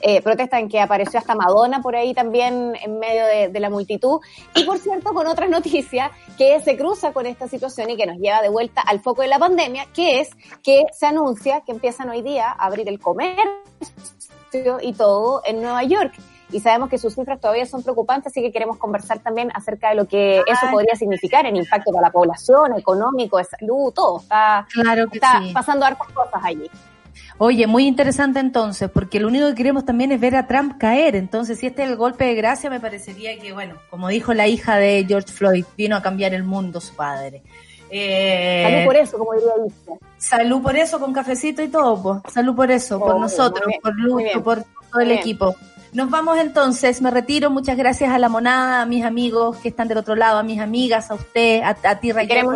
K: eh, protesta en que apareció hasta Madonna por ahí también en medio de, de la multitud. Y por cierto, con otra noticia que se cruza con esta situación y que nos lleva de vuelta al foco de la pandemia, que es que se anuncia que empiezan hoy día a abrir el comercio y todo en Nueva York. Y sabemos que sus cifras todavía son preocupantes, así que queremos conversar también acerca de lo que eso podría significar en impacto para la población, económico, de salud, todo. Está,
B: Claro que
K: está
B: sí.
K: pasando hartas cosas allí.
B: Oye, muy interesante entonces, porque lo único que queremos también es ver a Trump caer. Entonces, si este es el golpe de gracia, me parecería que, bueno, como dijo la hija de George Floyd, vino a cambiar el mundo su padre. Eh,
K: Salud por eso, como diría Alicia.
B: Salud por eso, con cafecito y todo, pues. Salud por eso, por nosotros,
K: bien,
B: por
K: bien.
B: por todo el
K: bien.
B: equipo. Nos vamos entonces, me retiro. Muchas gracias a la monada, a mis amigos que están del otro lado, a mis amigas, a usted, a, a ti, Raquel.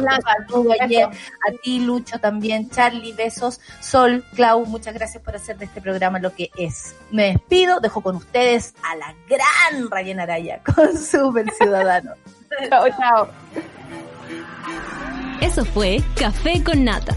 B: ayer, a ti, Lucho, también, Charlie, besos, Sol, Clau, muchas gracias por hacer de este programa lo que es. Me despido, dejo con ustedes a la gran Rayen Araya con Super Ciudadano.
K: Chao, chao.
A: Eso fue Café con Nata.